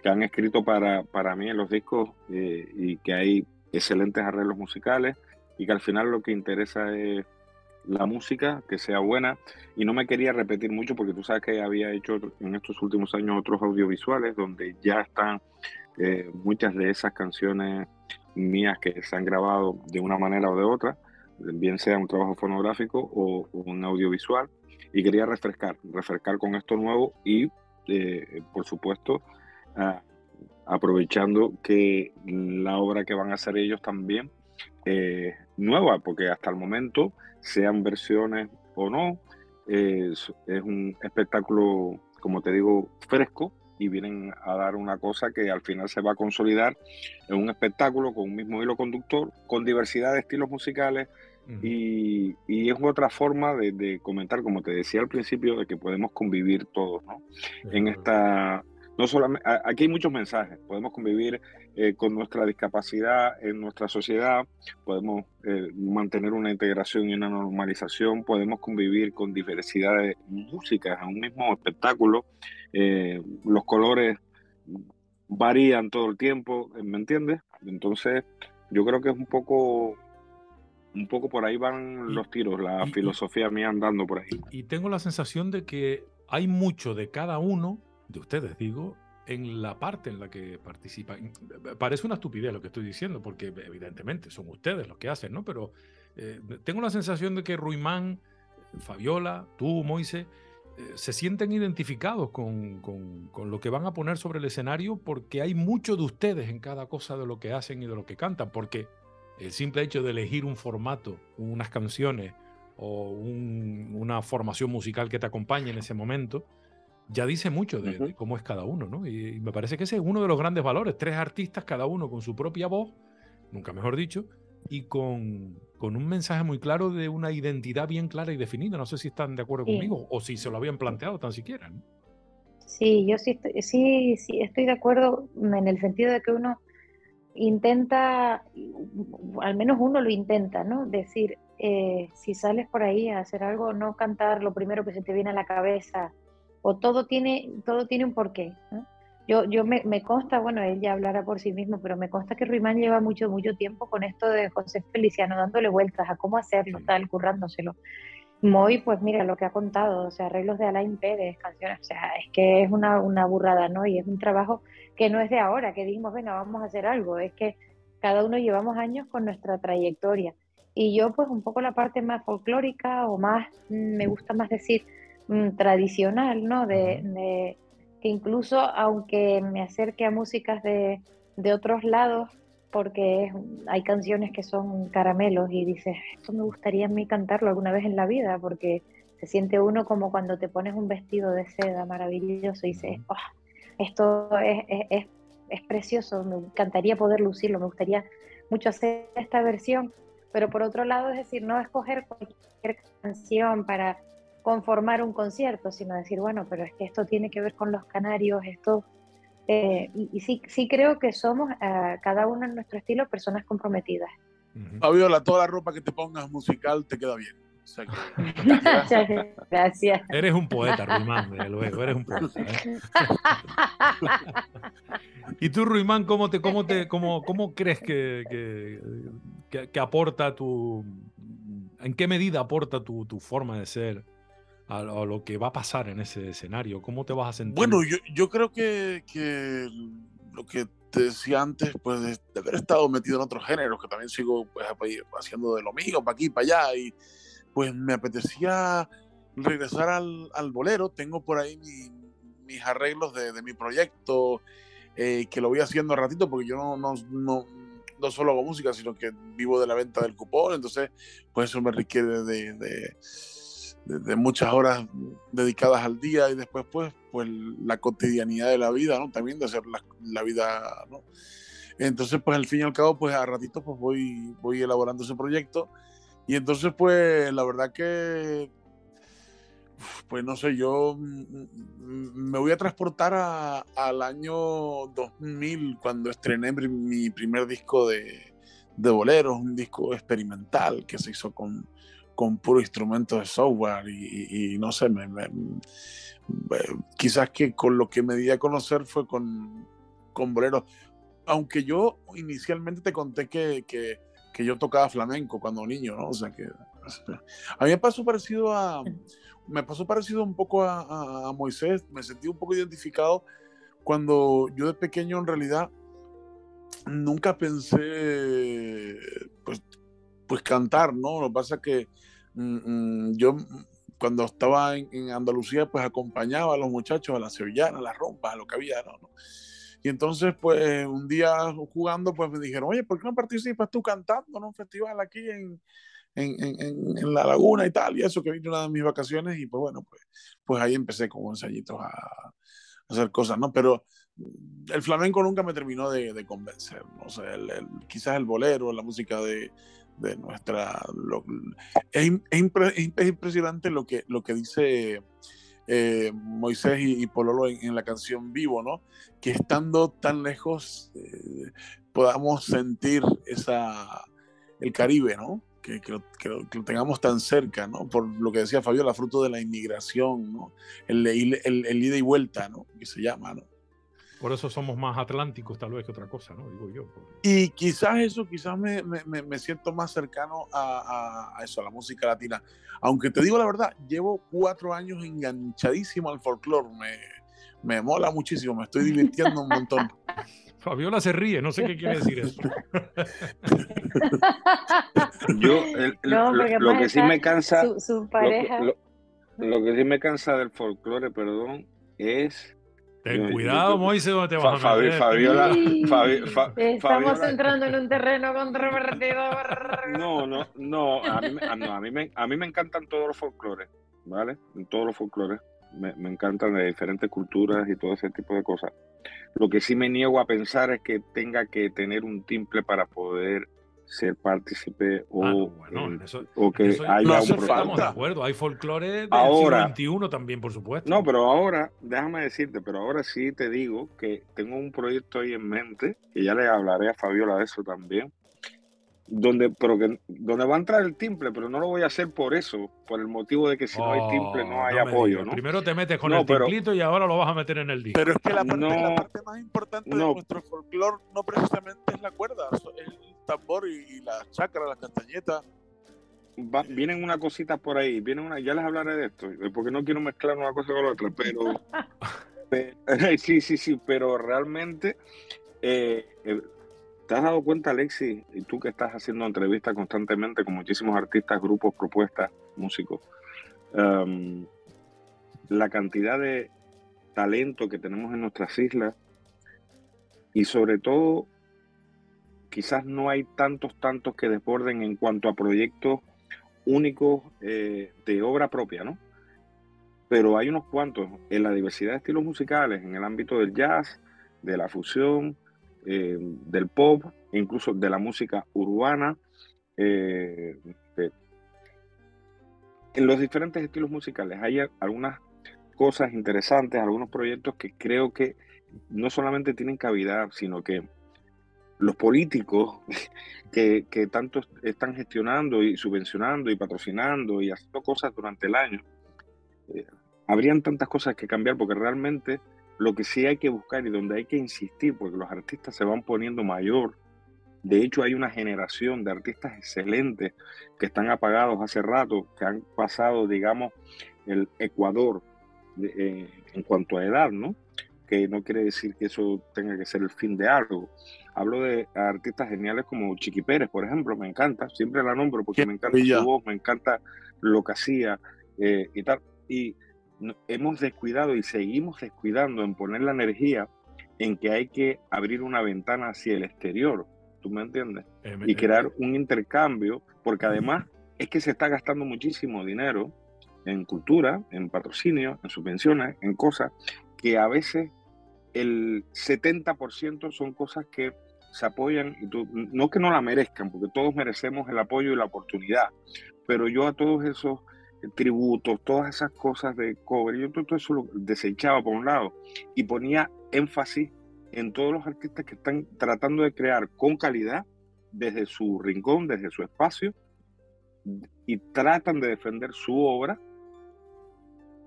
que han escrito para, para mí en los discos eh, y que hay excelentes arreglos musicales y que al final lo que interesa es la música, que sea buena. Y no me quería repetir mucho porque tú sabes que había hecho en estos últimos años otros audiovisuales donde ya están eh, muchas de esas canciones mías que se han grabado de una manera o de otra, bien sea un trabajo fonográfico o un audiovisual. Y quería refrescar, refrescar con esto nuevo y, eh, por supuesto, aprovechando que la obra que van a hacer ellos también eh, nueva, porque hasta el momento, sean versiones o no, es, un espectáculo, como te digo, fresco, y vienen a dar una cosa que al final se va a consolidar en un espectáculo con un mismo hilo conductor, con diversidad de estilos musicales y, y, es otra forma de, comentar, como te decía al principio, de que podemos convivir todos, ¿no? En esta, no solamente, aquí hay muchos mensajes, podemos convivir eh, con nuestra discapacidad en nuestra sociedad, podemos eh, mantener una integración y una normalización, podemos convivir con diversidad de músicas en un mismo espectáculo, eh, los colores varían todo el tiempo, ¿me entiendes? Entonces, yo creo que es un poco un poco por ahí van los tiros, la filosofía mía andando por ahí. Y tengo la sensación de que hay mucho de cada uno de ustedes, digo, en la parte en la que participan. Parece una estupidez lo que estoy diciendo, porque evidentemente son ustedes los que hacen, ¿no? Pero eh, tengo la sensación de que Ruimán, Fabiola, tú, Moise, eh, se sienten identificados con, con, con, lo que van a poner sobre el escenario porque hay mucho de ustedes en cada cosa de lo que hacen y de lo que cantan, porque el simple hecho de elegir un formato, unas canciones o una formación musical que te acompañe en ese momento, ya dice mucho de, cómo es cada uno, ¿no? Y, me parece que ese es uno de los grandes valores. Tres artistas, cada uno con su propia voz, nunca mejor dicho, y con, con un mensaje muy claro de una identidad bien clara y definida. No sé si están de acuerdo conmigo o si se lo habían planteado tan siquiera. ¿no? Sí, yo sí estoy, sí, sí estoy de acuerdo en el sentido de que uno intenta, al menos uno lo intenta, ¿no? Decir, eh, si sales por ahí a hacer algo, no cantar lo primero que se te viene a la cabeza, o todo tiene, todo tiene un porqué. Yo, yo me, me, consta, bueno, él ya hablará por sí mismo, pero me consta que Ruimán lleva mucho, mucho tiempo con esto de José Feliciano, dándole vueltas a cómo hacerlo, tal, currándoselo. Moy, pues mira lo que ha contado, o sea, arreglos de Alain Pérez, canciones, o sea, es que es una, una burrada, ¿no? Y es un trabajo que no es de ahora, que dijimos, venga, vamos a hacer algo, es que cada uno llevamos años con nuestra trayectoria. Y yo, pues, un poco la parte más folclórica o más, me gusta más decir, Mm, tradicional, ¿no? De, que incluso aunque me acerque a músicas de, de otros lados, porque hay canciones que son caramelos y dices, esto me gustaría a mí cantarlo alguna vez en la vida, porque se siente uno como cuando te pones un vestido de seda maravilloso y dices, oh, esto es, es, es, precioso, me encantaría poder lucirlo, me gustaría mucho hacer esta versión, pero por otro lado es decir, no escoger cualquier canción para conformar un concierto, sino decir, bueno, pero es que esto tiene que ver con los canarios, esto... Eh, y, sí, sí creo que somos, eh, cada uno en nuestro estilo, personas comprometidas. Fabiola, toda la ropa que te pongas musical te queda bien. gracias. Eres un poeta, Ruimán, luego, eres un poeta. ¿eh? y tú, Ruimán, ¿cómo, te, cómo, te, cómo, cómo crees que, que, que, aporta tu... ¿En qué medida aporta tu, tu forma de ser a, lo que va a pasar en ese escenario? ¿Cómo te vas a sentir? Bueno, yo, yo creo que, que, lo que te decía antes, pues de, haber estado metido en otros géneros, que también sigo pues, haciendo de lo mío, para aquí, para allá, y pues me apetecía regresar al, al bolero. Tengo por ahí mis arreglos de, mi proyecto, eh, que lo voy haciendo a ratito, porque yo no, no, no, no, solo hago música, sino que vivo de la venta del cupón, entonces pues eso me requiere de de, muchas horas dedicadas al día y después pues, pues la cotidianidad de la vida, ¿no? También de hacer la, vida, ¿no? Entonces pues al fin y al cabo pues a ratitos pues voy, voy elaborando ese proyecto y entonces pues la verdad que pues no sé, yo me voy a transportar al año 2000 cuando estrené mi primer disco de, de boleros, un disco experimental que se hizo con, con puro instrumento de software y, no sé, me, quizás que con lo que me di a conocer fue con, con boleros. Aunque yo inicialmente te conté que, que, que, yo tocaba flamenco cuando niño, ¿no? O sea que a mí me pasó parecido a, me pasó parecido un poco a, a, Moisés, me sentí un poco identificado cuando yo de pequeño en realidad nunca pensé pues, pues cantar, ¿no? Lo que pasa es que Mm, mm, yo mm, cuando estaba en, Andalucía, pues acompañaba a los muchachos a la sevillana, a la rompa, a lo que había, ¿no? Y entonces, pues un día jugando, pues me dijeron, oye, ¿por qué no participas tú cantando en un festival aquí en, en, en, La Laguna y tal? Y eso que vino una de mis vacaciones y pues bueno, pues, pues ahí empecé con ensayito a, hacer cosas, ¿no? Pero el flamenco nunca me terminó de, convencer, ¿no? o sea, el, quizás el bolero, la música de, de nuestra... es, es, impresionante lo que, lo que dice eh, Moisés y, Pololo en, la canción Vivo, ¿no? Que estando tan lejos eh, podamos sentir esa, el Caribe, ¿no? Que, que, lo, tengamos tan cerca, ¿no? Por lo que decía Fabiola, fruto de la inmigración, ¿no? El, el, el ida y vuelta, ¿no? Que se llama, ¿no? Por eso somos más atlánticos tal vez que otra cosa, ¿no? Digo yo. Y quizás eso, quizás me, me, me siento más cercano a, a, eso, a la música latina. Aunque te digo la verdad, llevo cuatro años enganchadísimo al folclore. Me, me mola muchísimo, me estoy divirtiendo un montón. Fabiola se ríe, no sé qué quiere decir eso. Yo, lo, que sí me cansa, su, pareja. lo, que sí me cansa del folclore, perdón, es Ten cuidado, Moisés, donde te vas a meter. Fabiola, Estamos entrando en un terreno controvertido. no, no, no. A mí, a, mí me, a mí me encantan todos los folclores, ¿vale? Todos los folclores. Me, me, encantan de diferentes culturas y todo ese tipo de cosas. Lo que sí me niego a pensar es que tenga que tener un timple para poder ser partícipe o, ah, o que haya un Estamos de acuerdo, hay folclore del ahora, siglo XXI también, por supuesto. No, pero ahora, déjame decirte, pero ahora sí te digo que tengo un proyecto ahí en mente, que ya le hablaré a Fabiola de eso también, donde, pero que, donde va a entrar el timple, pero no lo voy a hacer por eso, por el motivo de que si no hay timple no oh, hay apoyo. ¿no? Primero te metes con el timplito y ahora lo vas a meter en el disco. Pero es que la parte, más importante de nuestro folclore no precisamente es la cuerda, es tambor y, la chacra, la castañeta. vienen una cosita por ahí, vienen una, ya les hablaré de esto, porque no quiero mezclar una cosa con la otra, pero, sí, sí, sí, pero realmente eh, eh ¿Te has dado cuenta, Alexis, y tú que estás haciendo entrevistas constantemente con muchísimos artistas, grupos, propuestas, músicos, um, la cantidad de talento que tenemos en nuestras islas y sobre todo, quizás no hay tantos, tantos que desborden en cuanto a proyectos únicos eh, de obra propia, ¿no? Pero hay unos cuantos en la diversidad de estilos musicales, en el ámbito del jazz, de la fusión, eh, del pop, incluso de la música urbana, eh, en los diferentes estilos musicales. Hay algunas cosas interesantes, algunos proyectos que creo que no solamente tienen cavidad, sino que los políticos que, tanto están gestionando y subvencionando y patrocinando y haciendo cosas durante el año, eh, habrían tantas cosas que cambiar porque realmente lo que sí hay que buscar y donde hay que insistir, porque los artistas se van poniendo mayor. De hecho, hay una generación de artistas excelentes que están apagados hace rato, que han pasado, digamos, el Ecuador eh, en cuanto a edad, ¿no? Que no quiere decir que eso tenga que ser el fin de algo. Hablo de artistas geniales como Chiqui Pérez, por ejemplo, me encanta, siempre la nombro porque me encanta su voz, me encanta lo que hacía eh, y tal. Y hemos descuidado y seguimos descuidando en poner la energía en que hay que abrir una ventana hacia el exterior, ¿tú me entiendes? Eh, y crear un intercambio, porque además es que se está gastando muchísimo dinero en cultura, en patrocinio, en subvenciones, en cosas que a veces el 70% son cosas que se apoyan, y no que no la merezcan, porque todos merecemos el apoyo y la oportunidad, pero yo a todos esos tributos, todas esas cosas de cobre. Yo todo eso lo desechaba por un lado y ponía énfasis en todos los artistas que están tratando de crear con calidad desde su rincón, desde su espacio y tratan de defender su obra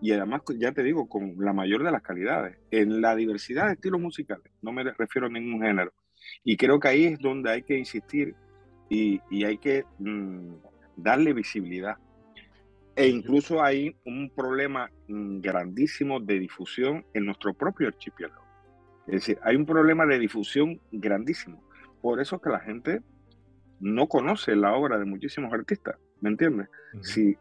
y además, ya te digo, con la mayor de las calidades, en la diversidad de estilos musicales, no me refiero a ningún género. Y creo que ahí es donde hay que insistir y, hay que mm, darle visibilidad e incluso hay un problema mm, grandísimo de difusión en nuestro propio archipiélago. Es decir, hay un problema de difusión grandísimo. Por eso que la gente no conoce la obra de muchísimos artistas, ¿me entiendes? sí,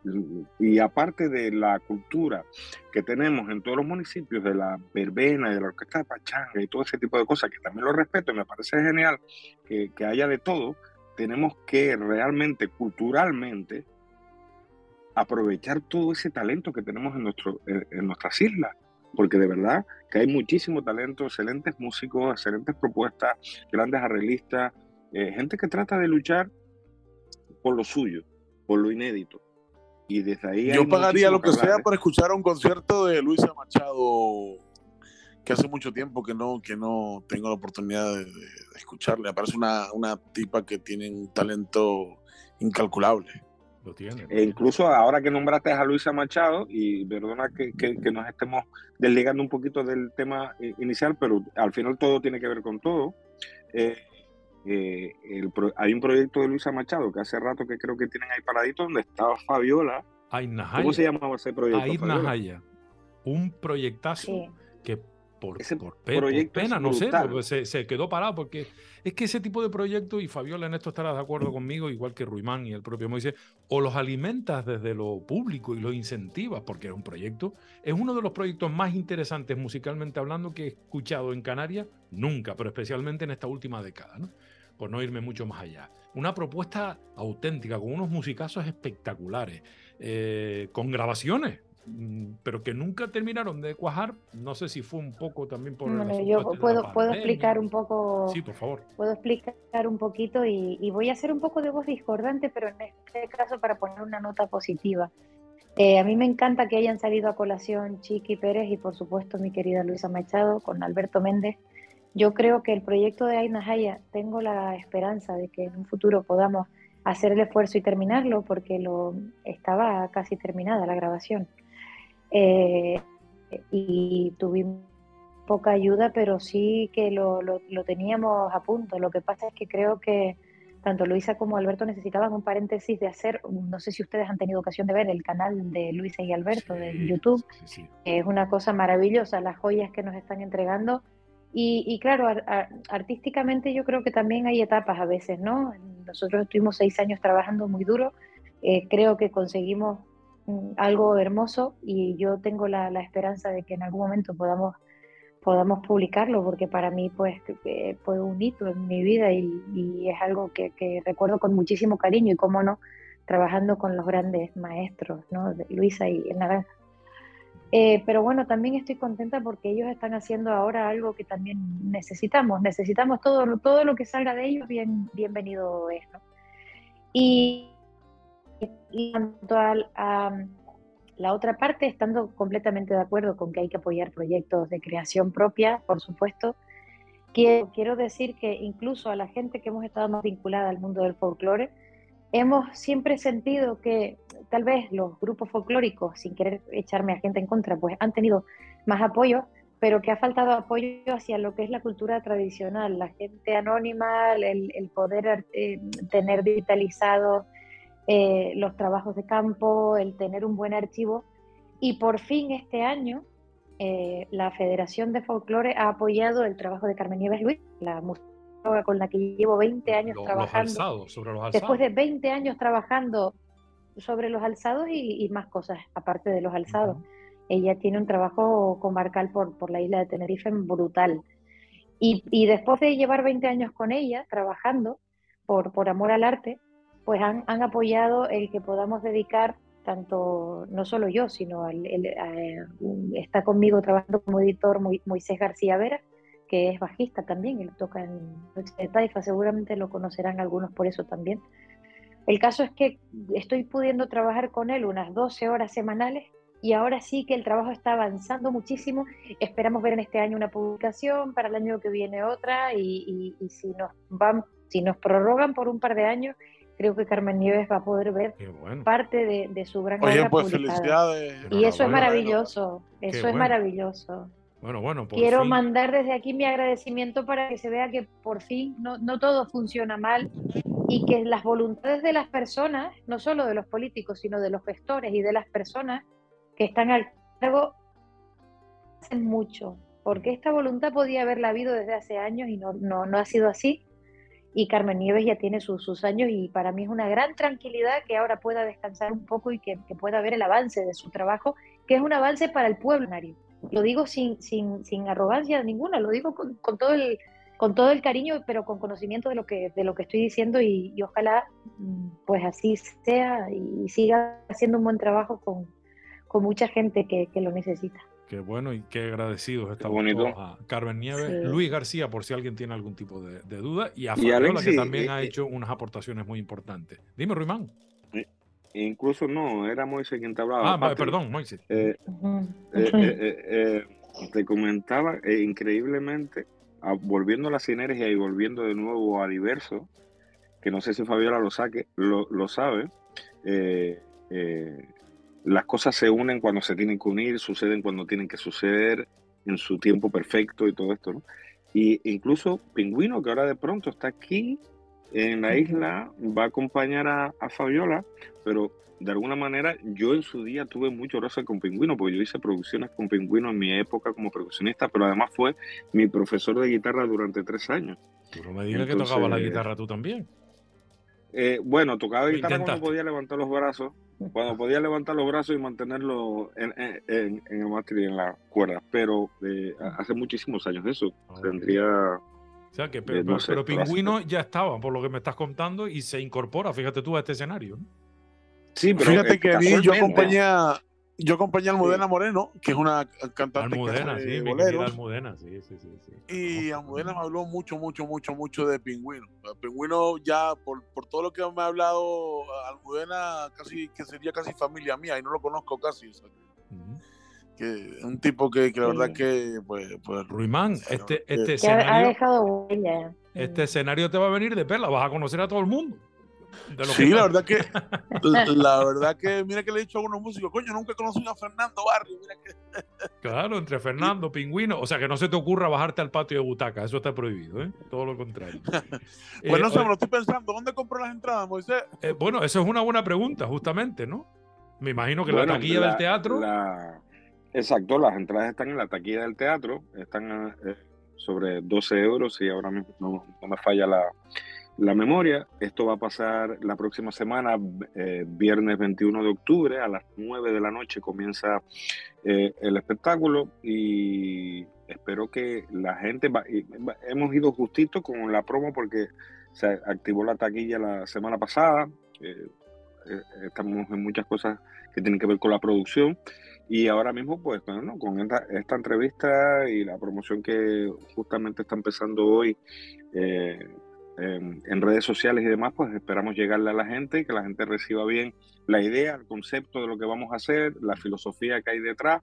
y aparte de la cultura que tenemos en todos los municipios, de la verbena, de la orquesta de pachanga y todo ese tipo de cosas, que también lo respeto y me parece genial que, que haya de todo, tenemos que realmente, culturalmente, aprovechar todo ese talento que tenemos en, nuestro, en, nuestras islas. porque de verdad que hay muchísimo talento, excelentes músicos, excelentes propuestas, grandes arreglistas, eh, gente que trata de luchar por lo suyo, por lo inédito. Y desde ahí... Yo pagaría lo que, sea por escuchar un concierto de Luisa Machado que hace mucho tiempo que no, que no tengo la oportunidad de, escucharle. Aparece una, una tipa que tiene un talento incalculable. Lo tiene. E incluso ahora que nombraste a Luisa Machado, y perdona que, que, nos estemos desligando un poquito del tema eh, inicial, pero al final todo tiene que ver con todo. Eh, eh, hay un proyecto de Luisa Machado que hace rato que creo que tienen ahí paradito donde estaba Fabiola. ¿Cómo se llamaba ese proyecto? Aid Un proyectazo que por, por, pena, no sé, se, se, quedó parado porque es que ese tipo de proyectos, y Fabiola en esto estará de acuerdo conmigo, igual que Ruimán y el propio Moisés, o los alimentas desde lo público y los incentivas, porque es un proyecto, es uno de los proyectos más interesantes musicalmente hablando que he escuchado en Canarias nunca, pero especialmente en esta última década, ¿no? Por no irme mucho más allá. Una propuesta auténtica, con unos musicazos espectaculares, eh, con grabaciones, Mm, pero que nunca terminaron de cuajar. No sé si fue un poco también por Yo puedo, puedo explicar un poco. Sí, por favor. Puedo explicar un poquito y, voy a hacer un poco de voz discordante, pero en este caso para poner una nota positiva. Eh, a mí me encanta que hayan salido a colación Chiqui Pérez y por supuesto mi querida Luisa Machado con Alberto Méndez. Yo creo que el proyecto de Aina Jaya, tengo la esperanza de que en un futuro podamos hacer el esfuerzo y terminarlo porque lo estaba casi terminada la grabación. Eh, y tuvimos poca ayuda, pero sí que lo, lo, teníamos a punto. Lo que pasa es que creo que tanto Luisa como Alberto necesitaban un paréntesis de hacer, no sé si ustedes han tenido ocasión de ver el canal de Luisa y Alberto de YouTube, es una cosa maravillosa, las joyas que nos están entregando. Y, y claro, artísticamente yo creo que también hay etapas a veces, ¿no? Nosotros estuvimos seis años trabajando muy duro, eh, creo que conseguimos algo hermoso y yo tengo la, esperanza de que en algún momento podamos, podamos publicarlo porque para mí pues fue un hito en mi vida y, es algo que, recuerdo con muchísimo cariño y cómo no, trabajando con los grandes maestros, ¿no? Luisa y el Naranja. Eh, pero bueno, también estoy contenta porque ellos están haciendo ahora algo que también necesitamos. Necesitamos todo, todo lo que salga de ellos, bien, bienvenido es. ¿no? Y, y tanto a, la otra parte, estando completamente de acuerdo con que hay que apoyar proyectos de creación propia, por supuesto, quiero, quiero decir que incluso a la gente que hemos estado más vinculada al mundo del folclore, hemos siempre sentido que tal vez los grupos folclóricos, sin querer echarme a gente en contra, pues han tenido más apoyo, pero que ha faltado apoyo hacia lo que es la cultura tradicional, la gente anónima, el, poder eh, tener digitalizado eh, los trabajos de campo, el tener un buen archivo. Y por fin este año eh, la Federación de Folclore ha apoyado el trabajo de Carmen Nieves Luis, la con la que llevo 20 años trabajando. sobre los alzados. Después de 20 años trabajando sobre los alzados y, más cosas, aparte de los alzados. Ella tiene un trabajo comarcal por, por la isla de Tenerife brutal. Y, y, después de llevar 20 años con ella, trabajando por, por amor al arte, pues han, apoyado el que podamos dedicar tanto, no solo yo, sino está conmigo trabajando como editor Moisés García Vera, que es bajista también, él toca en Noche de Taifa, seguramente lo conocerán algunos por eso también. El caso es que estoy pudiendo trabajar con él unas 12 horas semanales y ahora sí que el trabajo está avanzando muchísimo. Esperamos ver en este año una publicación, para el año que viene otra y, si, nos van, si nos prorrogan por un par de años, creo que Carmen Nieves va a poder ver parte de, su gran Oye, pues felicidades. Y eso es maravilloso, eso es maravilloso. Bueno, bueno, Quiero mandar desde aquí mi agradecimiento para que se vea que por fin no, no todo funciona mal y que las voluntades de las personas, no solo de los políticos, sino de los gestores y de las personas que están al cargo, hacen mucho. Porque esta voluntad podía haberla habido desde hace años y no, no, no ha sido así y Carmen Nieves ya tiene sus, años y para mí es una gran tranquilidad que ahora pueda descansar un poco y que, pueda ver el avance de su trabajo, que es un avance para el pueblo Lo digo sin, sin, sin arrogancia ninguna, lo digo con, todo el, con todo el cariño, pero con conocimiento de lo que, de lo que estoy diciendo y, ojalá mm, pues así sea y siga haciendo un buen trabajo con, con mucha gente que, que lo necesita. Qué bueno y qué agradecidos estamos bonito. a Carmen Nieves, Sí. Luis García, por si alguien tiene algún tipo de, de duda, y a Y Fabiola, que también eh, ha eh, hecho unas aportaciones muy importantes. Dime, Ruimán. Incluso no, era Moisés quien te hablaba. Ah, aparte, perdón, Moisés. eh, eh, eh, eh, eh, te comentaba eh, increíblemente, a- volviendo a la sinergia y volviendo de nuevo a diverso, que no sé si Fabiola lo, saque, lo, lo sabe, eh, eh, las cosas se unen cuando se tienen que unir, suceden cuando tienen que suceder, en su tiempo perfecto y todo esto, ¿no? Y incluso Pingüino, que ahora de pronto está aquí en la isla, va a acompañar a, a Fabiola, pero de alguna manera yo en su día tuve mucho roce con Pingüino, porque yo hice producciones con Pingüino en mi época como percusionista, pero además fue mi profesor de guitarra durante tres años. No me digas que tocabas la guitarra tú también. Eh, bueno, tocaba guitarra cuando podía levantar los brazos, cuando podía levantar los brazos y mantenerlo en, en- en- en el mástil y en la cuerda, pero eh, hace muchísimos años eso. Tendría O sea que, pero, no sé, pero Pingüino ya estaba, por lo que me estás contando, y se incorpora, fíjate tú, a este escenario. ¿no? Sí, pero Fíjate que a mí yo acompañé, a- yo acompañé a Almudena Moreno, que es una cantante que Almudena, hace sí, mi querida boleros. Almudena, sí, sí, sí. sí. Y Almudena me habló mucho, mucho, mucho, mucho de Pingüino. El Pingüino ya, por, por todo lo que me ha hablado, Almudena casi que sería casi familia mía y no lo conozco casi. o sea. Que un tipo que, que la Sí. verdad que, pues, pues Ruimán, este, este Que ha, ha escenario, dejado huella. este escenario te va a venir de perla, vas a conocer a todo el mundo. De lo Sí, que- la verdad que, la, verdad que, mira que le he dicho a algunos músicos, coño, nunca he conocido a Fernando Barrio, mira que Claro, entre Fernando, Pingüino. O sea, que no se te ocurra bajarte al patio de butaca. Eso está prohibido, ¿eh? Todo lo contrario. Eh, no sé, oye, me lo estoy pensando, ¿dónde compro las entradas, Moisés? eh, bueno, eso es una buena pregunta, justamente, ¿no? Me imagino que Bueno, la taquilla la- del teatro. la- Exacto, las entradas están en la taquilla del teatro, están eh, sobre 12 euros y ahora mismo no, me falla la, la memoria. Esto va a pasar la próxima semana, eh, viernes 21 de octubre, a las 9 de la noche comienza eh, el espectáculo y espero que la gente, va- y- va- hemos ido justito con la promo porque se activó la taquilla la semana pasada. estamos en muchas cosas que tienen que ver con la producción y ahora mismo pues bueno, con esta, esta entrevista y la promoción que justamente está empezando hoy eh, en, en redes sociales y demás pues esperamos llegarle a la gente y que la gente reciba bien la idea, el concepto de lo que vamos a hacer, la filosofía que hay detrás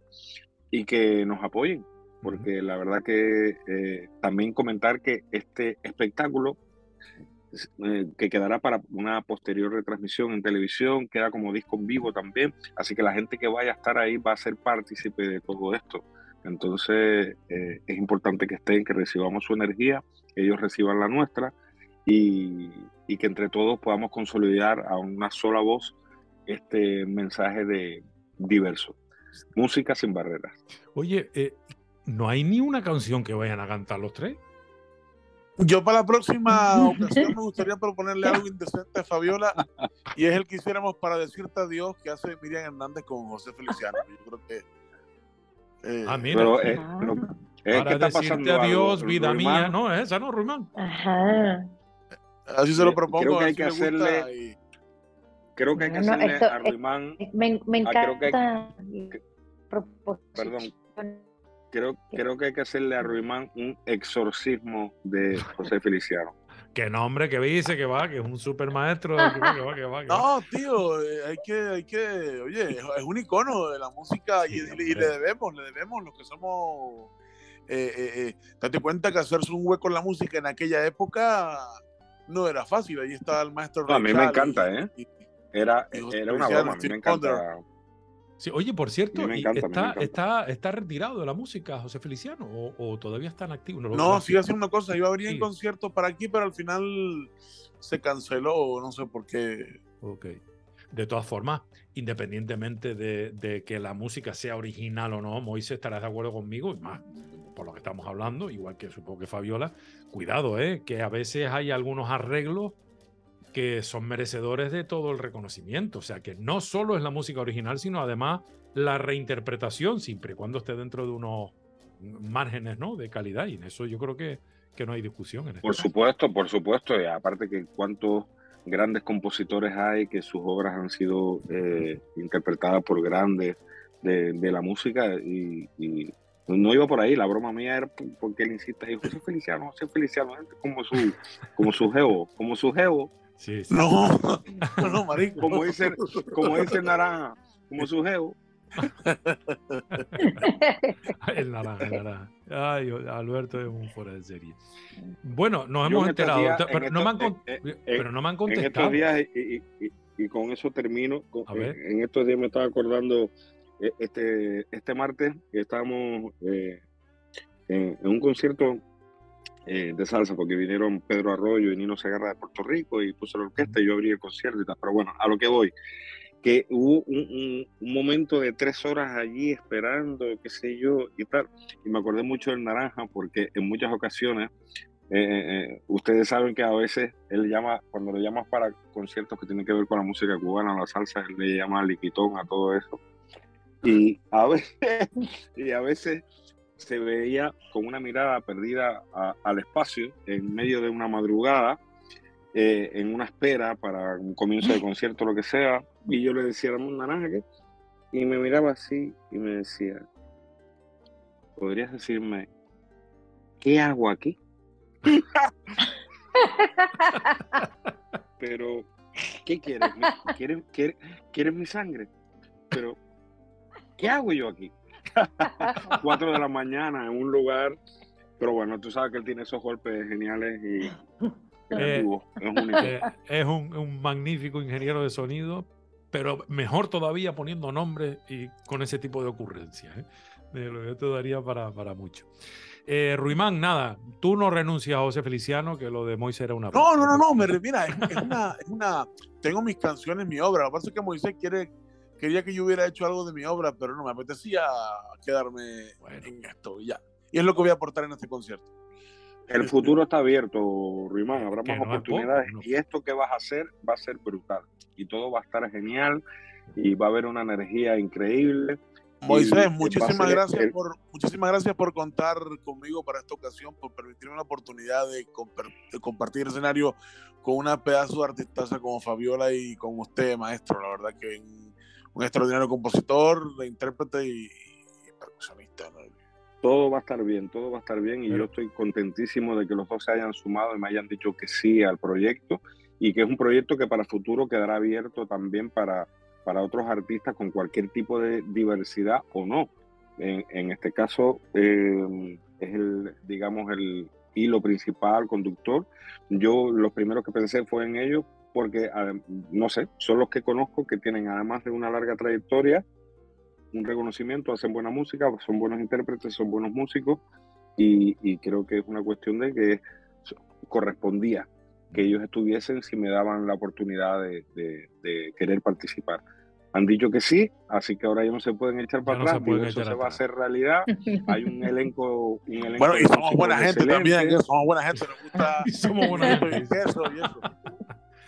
y que nos apoyen. Porque la verdad que eh, también comentar que este espectáculo eh, que quedará para una posterior retransmisión en televisión, queda como disco en vivo también, así que la gente que vaya a estar ahí va a ser partícipe de todo esto. Entonces eh, es importante que estén, que recibamos su energía, ellos reciban la nuestra y, y que entre todos podamos consolidar a una sola voz este mensaje de diverso. Música sin barreras. Oye, eh, no hay ni una canción que vayan a cantar los tres. Yo para la próxima ocasión me gustaría proponerle algo indecente a Fabiola y es el que hiciéramos para decirte adiós que hace Miriam Hernández con José Feliciano. Yo creo que... eh, Ah, mira. Pero eh, lo- es Para que está decirte pasando algo, adiós, vida Ruimán. mía. No, esa no, Ruimán. Ajá. así se lo creo propongo. que a hay que hacerle- y- Creo que hay que No, no, hacerle esto- a Ruimán, Me, me Ah, creo que hay- encanta. que- proposición. perdón, creo, creo que hay que hacerle a Ruimán un exorcismo de José Feliciano. Que nombre, que dice, que va, que es un super maestro. Que va, que va, que va, que va. No, tío, eh, hay que, hay que, oye, es un icono de la música y, Sí, y le debemos, le debemos los que somos. Eh, eh, eh, date cuenta que hacerse un hueco en la música en aquella época no era fácil. Ahí está el maestro. No, a mí me encanta, y- ¿eh? y- Era, era una broma, a mí me encanta. Sí, oye, por cierto, A mí me ¿y encanta, a mí me está, encanta. está, ¿está retirado de la música José Feliciano o, o todavía está en activo? No, lo- sigue haciendo una cosa. Iba a venir en Sí. concierto para aquí, pero al final se canceló, no sé por qué. Ok. De todas formas, independientemente de, de que la música sea original o no, Moisés estarás de acuerdo conmigo, y más por lo que estamos hablando, igual que supongo que Fabiola, cuidado, ¿eh? que a veces hay algunos arreglos que son merecedores de todo el reconocimiento. O sea, que no solo es la música original, sino además la reinterpretación, siempre y cuando esté dentro de unos márgenes ¿no? de calidad. Y en eso yo creo que, que no hay discusión. En este Por caso. supuesto, por supuesto. Y aparte que cuántos grandes compositores hay que sus obras han sido eh, interpretadas por grandes de, la música y, no iba por ahí, la broma mía era porque él insiste José Feliciano, José Feliciano, como su, como su geo, como su geo. Sí, No, no, marico. Como dice, como dice Naranja, como su geo. el naranja, el naranja. Ay, Alberto es un fuera de serie. Bueno, nos hemos enterado, pero, no me han, pero, no me han, contestado. En estos días, y, con eso termino, en estos días me estaba acordando e, este, este martes que estábamos eh, en, un concierto eh, de salsa, porque vinieron Pedro Arroyo y Nino Segarra de Puerto Rico y puso la orquesta y yo abrí el concierto y tal. Pero bueno, a lo que voy, que hubo un, momento de tres horas allí esperando, qué sé yo, y tal. Y me acordé mucho del Naranja porque en muchas ocasiones, eh, ustedes saben que a veces él llama, cuando le llamas para conciertos que tienen que ver con la música cubana, la salsa, él le llama liquitón a todo eso. Y a veces, y a veces se veía con una mirada perdida al espacio en medio de una madrugada, eh, en una espera para un comienzo de concierto, lo que sea, y yo le decía, a un naranja. Y me miraba así y me decía, ¿podrías decirme qué hago aquí? Pero, ¿qué quieres? ¿Quieres, quieres, quieres mi sangre? Pero, ¿qué hago yo aquí? Cuatro de la mañana en un lugar, pero bueno, tú sabes que él tiene esos golpes geniales y eh, es, un, un, magnífico ingeniero de sonido, pero mejor todavía poniendo nombres y con ese tipo de ocurrencias. ¿eh? Esto daría para, para mucho. Eh, Ruimán, nada, tú no renuncias a José Feliciano, que lo de Moisés era una. No, no, no, no, me, mira, es, una, es, una, Tengo mis canciones, mi obra. Lo que pasa es que Moisés quiere quería que yo hubiera hecho algo de mi obra, pero no me apetecía quedarme en esto y ya. Y es lo que voy a aportar en este concierto. El este, futuro está abierto, Ruimán, habrá más oportunidades y esto que vas a hacer va a ser brutal y todo va a estar genial y va a haber una energía increíble. Moisés, muchísimas gracias por muchísimas gracias por contar conmigo para esta ocasión, por permitirme la oportunidad de, compartir el escenario con una pedazo de artistaza como Fabiola y con usted, maestro. La verdad que un extraordinario compositor, de intérprete y, percusionista. Todo va a estar bien, todo va a estar bien y yo estoy contentísimo de que los dos se hayan sumado y me hayan dicho que sí al proyecto y que es un proyecto que para el futuro quedará abierto también para, para otros artistas con cualquier tipo de diversidad o no. En, este caso eh, es el, digamos, el hilo principal, conductor. Yo los primeros que pensé fue en ellos porque, no sé, son los que conozco que tienen, además de una larga trayectoria, un reconocimiento, hacen buena música, son buenos intérpretes, son buenos músicos, y, creo que es una cuestión de que correspondía que ellos estuviesen si me daban la oportunidad de, querer participar. Han dicho que sí, así que ahora ya no se pueden echar para atrás, y eso se va a hacer realidad. Hay un elenco, un elenco Bueno, y somos buena gente también, somos buena gente, nos gusta somos buena gente. y eso.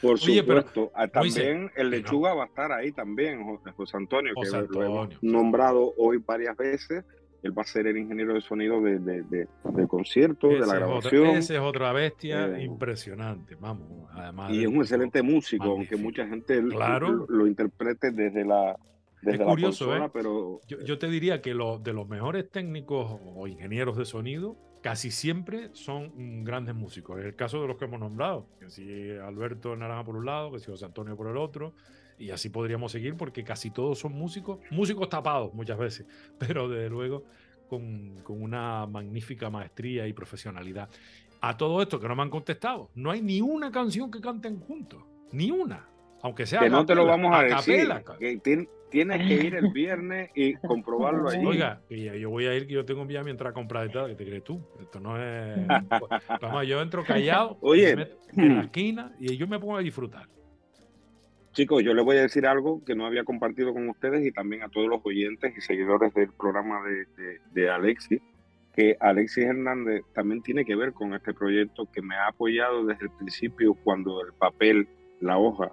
Por supuesto. Ah, también el lechuga va a estar ahí también, José Antonio, que lo hemos nombrado hoy varias veces. Él va a ser el ingeniero de sonido de, de, concierto, de la grabación. ese es otra bestia eh, impresionante, vamos. Además y es un excelente músico, aunque mucha gente lo, interprete desde la, desde es curioso, ¿eh? pero... Yo, yo, te diría que lo, de los mejores técnicos o ingenieros de sonido casi siempre son grandes músicos. En el caso de los que hemos nombrado, que si Alberto Naranja por un lado, que si José Antonio por el otro, y así podríamos seguir porque casi todos son músicos, músicos tapados muchas veces, pero desde luego con, con una magnífica maestría y profesionalidad. A todo esto que no me han contestado, no hay ni una canción que canten juntos, ni una. Aunque sea. Que no te lo vamos a, decir. que tienes que ir el viernes y comprobarlo ahí. Oiga, yo voy a ir que yo tengo un día mientras comprar y tal, que te crees tú. Esto no es. Vamos, yo entro callado, Oye, en la esquina y yo me pongo a disfrutar. Chicos, yo les voy a decir algo que no había compartido con ustedes y también a todos los oyentes y seguidores del programa de, de Alexis, que Alexis Hernández también tiene que ver con este proyecto que me ha apoyado desde el principio cuando el papel, la hoja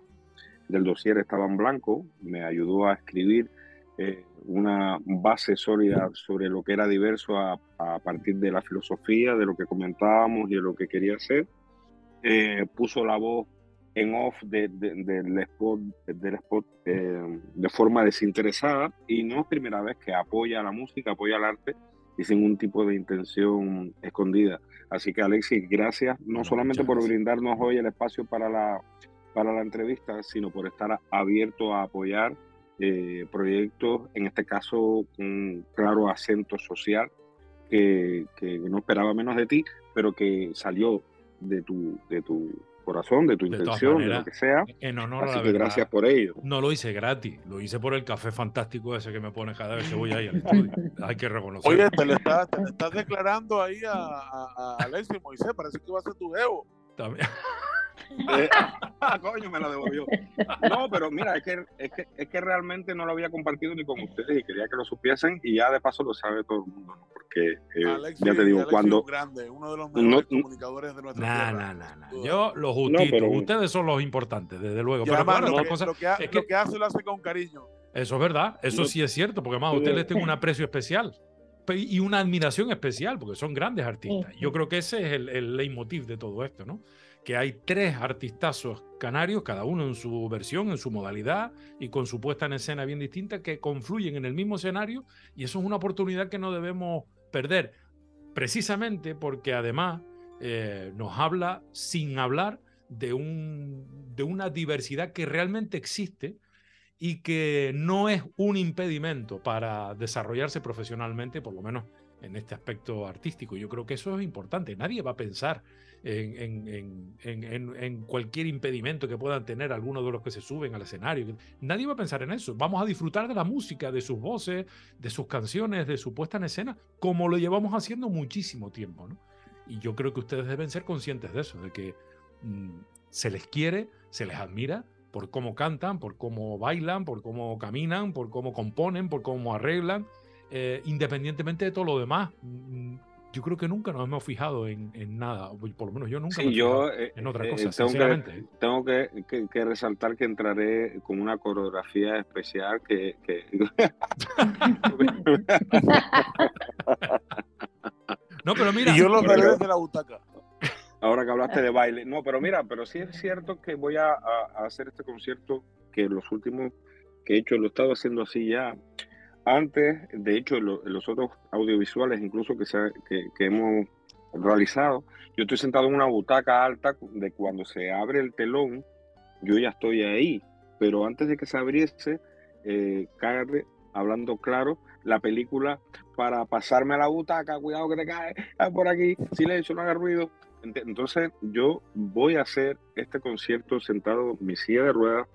del dossier estaba en blanco, me ayudó a escribir eh, una base sólida sobre lo que era diverso a, partir de la filosofía, de lo que comentábamos y de lo que quería hacer. Eh, puso la voz en off de, del spot, del spot eh, de forma desinteresada y no es primera vez que apoya la música, apoya el arte y sin un tipo de intención escondida. Así que Alexis, gracias no solamente por brindarnos hoy el espacio para la, para la entrevista, sino por estar abierto a apoyar eh, proyectos, en este caso un claro acento social que, que no esperaba menos de ti, pero que salió de tu, de tu corazón, de tu intención, de lo que sea. En honor Así a que gracias por ello. No lo hice gratis, lo hice por el café fantástico ese que me pone cada vez que voy ahí al estudio. Hay que reconocerlo. Oye, te le estás, declarando ahí a, a, a Alexis Moisés, parece que va a ser tu geo. También. Eh, coño, me la devolvió. No, pero mira, es que, es, que, es que realmente no lo había compartido ni con ustedes y quería que lo supiesen y ya de paso lo sabe todo el mundo, ¿no? Porque eh, ya te digo, cuando... grande, uno de los mejores comunicadores de nuestra nah, tierra. Nah, nah, Yo, los justitos, pero... ustedes son los importantes, desde luego. Pero además, lo, que, cosa, lo, que, ha, es que... lo que hace lo hace con cariño. Eso es verdad, eso sí es cierto, porque además a ustedes les tengo un aprecio especial y una admiración especial, porque son grandes artistas. Yo creo que ese es el, el leitmotiv de todo esto, ¿no? Que hay tres artistazos canarios, cada uno en su versión, en su modalidad y con su puesta en escena bien distinta, que confluyen en el mismo escenario y eso es una oportunidad que no debemos perder, precisamente porque además eh, nos habla sin hablar de, un, de una diversidad que realmente existe y que no es un impedimento para desarrollarse profesionalmente, por lo menos en este aspecto artístico. Yo creo que eso es importante. Nadie va a pensar en, cualquier impedimento que puedan tener algunos de los que se suben al escenario. Nadie va a pensar en eso. Vamos a disfrutar de la música, de sus voces, de sus canciones, de su puesta en escena, como lo llevamos haciendo muchísimo tiempo. Y yo creo que ustedes deben ser conscientes de eso, de que mm, se les quiere, se les admira por cómo cantan, por cómo bailan, por cómo caminan, por cómo componen, por cómo arreglan, eh, independientemente de todo lo demás. Yo creo que nunca nos hemos fijado en, en nada, por lo menos yo nunca sí, me yo, eh, en otra eh, cosa, tengo, sinceramente. que, tengo que, que, que, resaltar que entraré con una coreografía especial que... que... no, pero mira... Y yo lo veré desde la butaca. Ahora que hablaste de baile. No, pero mira, pero sí es cierto que voy a, a, a hacer este concierto que los últimos que he hecho lo he estado haciendo así ya antes, de hecho, lo, los otros audiovisuales incluso que, se, que, hemos realizado, yo estoy sentado en una butaca alta de cuando se abre el telón, yo ya estoy ahí, pero antes de que se abriese, eh, cállate, hablando claro, la película para pasarme a la butaca, cuidado que te cae, ah, por aquí, silencio, no haga ruido. Entonces yo voy a hacer este concierto sentado en mi silla de ruedas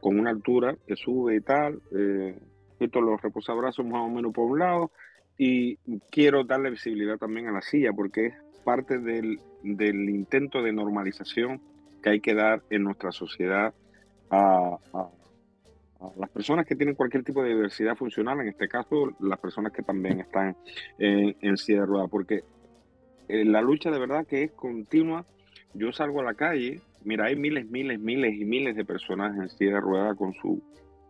con una altura que sube y tal, eh, quito los reposabrazos más o menos por un lado y quiero darle visibilidad también a la silla porque es parte del, del intento de normalización que hay que dar en nuestra sociedad a, a, a, las personas que tienen cualquier tipo de diversidad funcional, en este caso las personas que también están en, en silla de ruedas, porque eh, la lucha de verdad que es continua. Yo salgo a la calle, mira, hay miles, miles, miles y miles de personas en silla de ruedas con su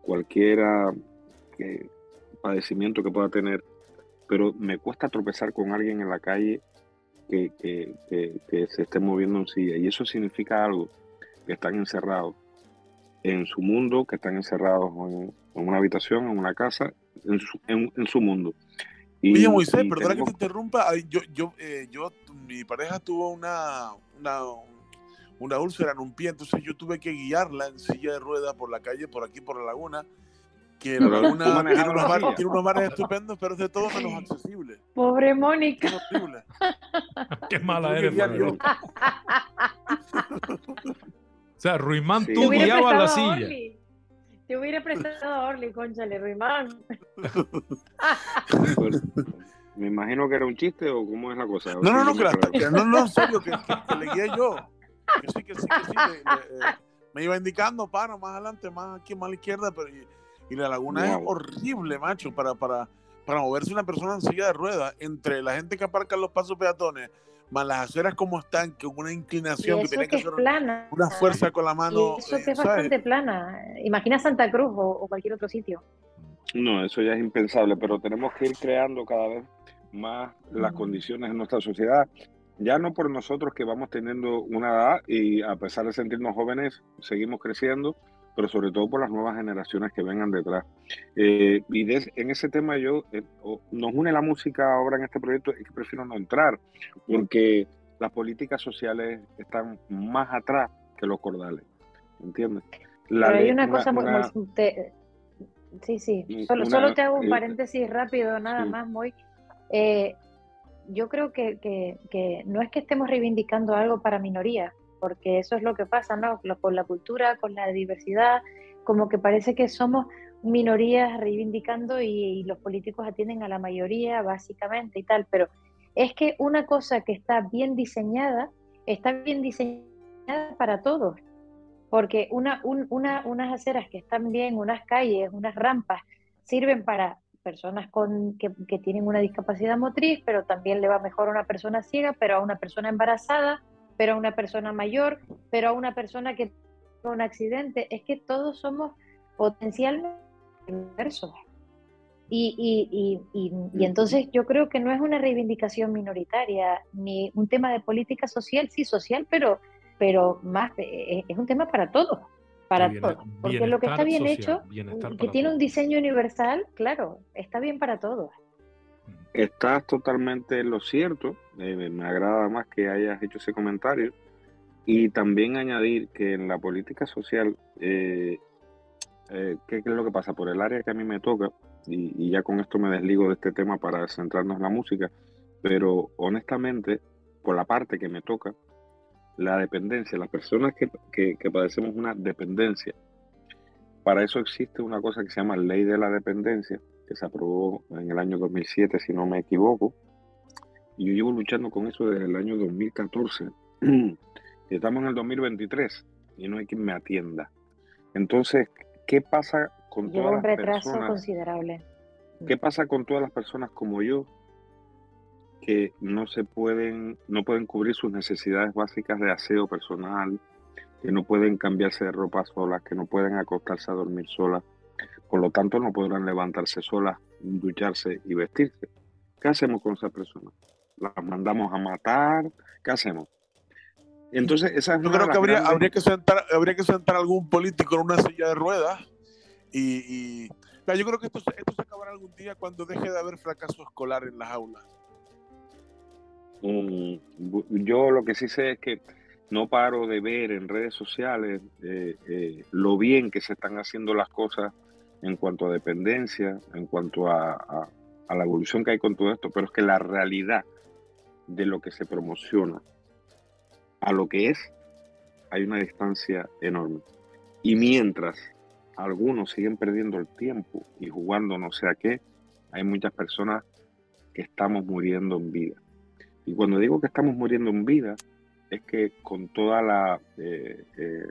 cualquiera que, padecimiento que pueda tener, pero me cuesta tropezar con alguien en la calle que, que, que, se esté moviendo en silla. Y eso significa algo, que están encerrados en su mundo, que están encerrados en, en una habitación, en una casa, en su, en, en su mundo. Y, Oye, Moisés, y perdona tenemos... que te interrumpa. Yo, yo, eh, yo, mi pareja tuvo una, una, una úlcera en un pie, entonces yo tuve que guiarla en silla de ruedas por la calle, por aquí, por la laguna que la laguna tiene unos, bar, tiene unos, bares estupendos, pero es de todo menos accesible. Pobre Mónica. Qué mala eres, o sea, Ruimán, sí. tú guiabas la silla. Orly. Te hubiera prestado a Orly, conchale, Ruimán. Me imagino que era un chiste o cómo es la cosa. No, no, no, que, la, que no, no, en serio, que, que, que, le guié yo. Que sí, que sí, que sí. Le, le, me iba indicando, para, más adelante, más aquí, más a la izquierda, pero y la laguna wow. es horrible, macho, para, para, para moverse una persona en silla de ruedas entre la gente que aparca en los pasos peatones, más las aceras como están, que una inclinación que tiene que, hacer plana. una fuerza con la mano. Y eso que es bastante plana. Imagina Santa Cruz o, o, cualquier otro sitio. No, eso ya es impensable, pero tenemos que ir creando cada vez más las condiciones en nuestra sociedad ya no por nosotros que vamos teniendo una edad y a pesar de sentirnos jóvenes, seguimos creciendo, pero sobre todo por las nuevas generaciones que vengan detrás. Eh, y en ese tema yo, eh, nos une la música ahora en este proyecto, es que prefiero no entrar, porque las políticas sociales están más atrás que los cordales, ¿entiendes? pero hay una, cosa muy... sí, sí, solo, solo te hago un eh, paréntesis rápido, nada más, muy... yo creo que, que, que no es que estemos reivindicando algo para minorías, porque eso es lo que pasa, ¿no? Con la cultura, con la diversidad, como que parece que somos minorías reivindicando y, los políticos atienden a la mayoría, básicamente, y tal, pero es que una cosa que está bien diseñada, está bien diseñada para todos, porque una, unas aceras que están bien, unas calles, unas rampas, sirven para personas con, que, que, tienen una discapacidad motriz, pero también le va mejor a una persona ciega, pero a una persona embarazada, pero a una persona mayor, pero a una persona que tuvo un accidente. Es que todos somos potencialmente diversos. Y, y, entonces yo creo que no es una reivindicación minoritaria, ni un tema de política social, sí social, pero, pero más eh, es un tema para todos, para todos. Porque lo que está bien hecho, que tiene un diseño universal, claro, está bien para todos. Estás totalmente en lo cierto. Eh, me agrada más que hayas hecho ese comentario. Y también añadir que en la política social, eh, eh, ¿qué, es lo que pasa? Por el área que a mí me toca, y, ya con esto me desligo de este tema para centrarnos en la música, pero honestamente, por la parte que me toca, la dependencia, las personas que, que padecemos una dependencia, para eso existe una cosa que se llama ley de la dependencia, que se aprobó en el año 2007, si no me equivoco. Y yo llevo luchando con eso desde el año 2014. Estamos en el 2023 y no hay quien me atienda. Entonces, ¿qué pasa con todas un retraso considerable. ¿Qué pasa con todas las personas como yo que no se pueden, no pueden cubrir sus necesidades básicas de aseo personal, que no pueden cambiarse de ropa solas, que no pueden acostarse a dormir solas, por lo tanto, no podrán levantarse solas, ducharse y vestirse. ¿Qué hacemos con esas personas? ¿Las mandamos a matar? ¿Qué hacemos? Entonces, esa Yo creo que habría, habría, que sentar, habría que sentar algún político en una silla de ruedas y, yo creo que esto, esto se acabará algún día cuando deje de haber fracaso escolar en las aulas. Mm, yo lo que sí sé es que no paro de ver en redes sociales eh, eh, lo bien que se están haciendo las cosas en cuanto a dependencia, en cuanto a, la evolución que hay con todo esto, pero es que la realidad de lo que se promociona a lo que es, hay una distancia enorme. Y mientras algunos siguen perdiendo el tiempo y jugando no sé a qué, hay muchas personas que estamos muriendo en vida. Y cuando digo que estamos muriendo en vida, es que con toda la eh, eh,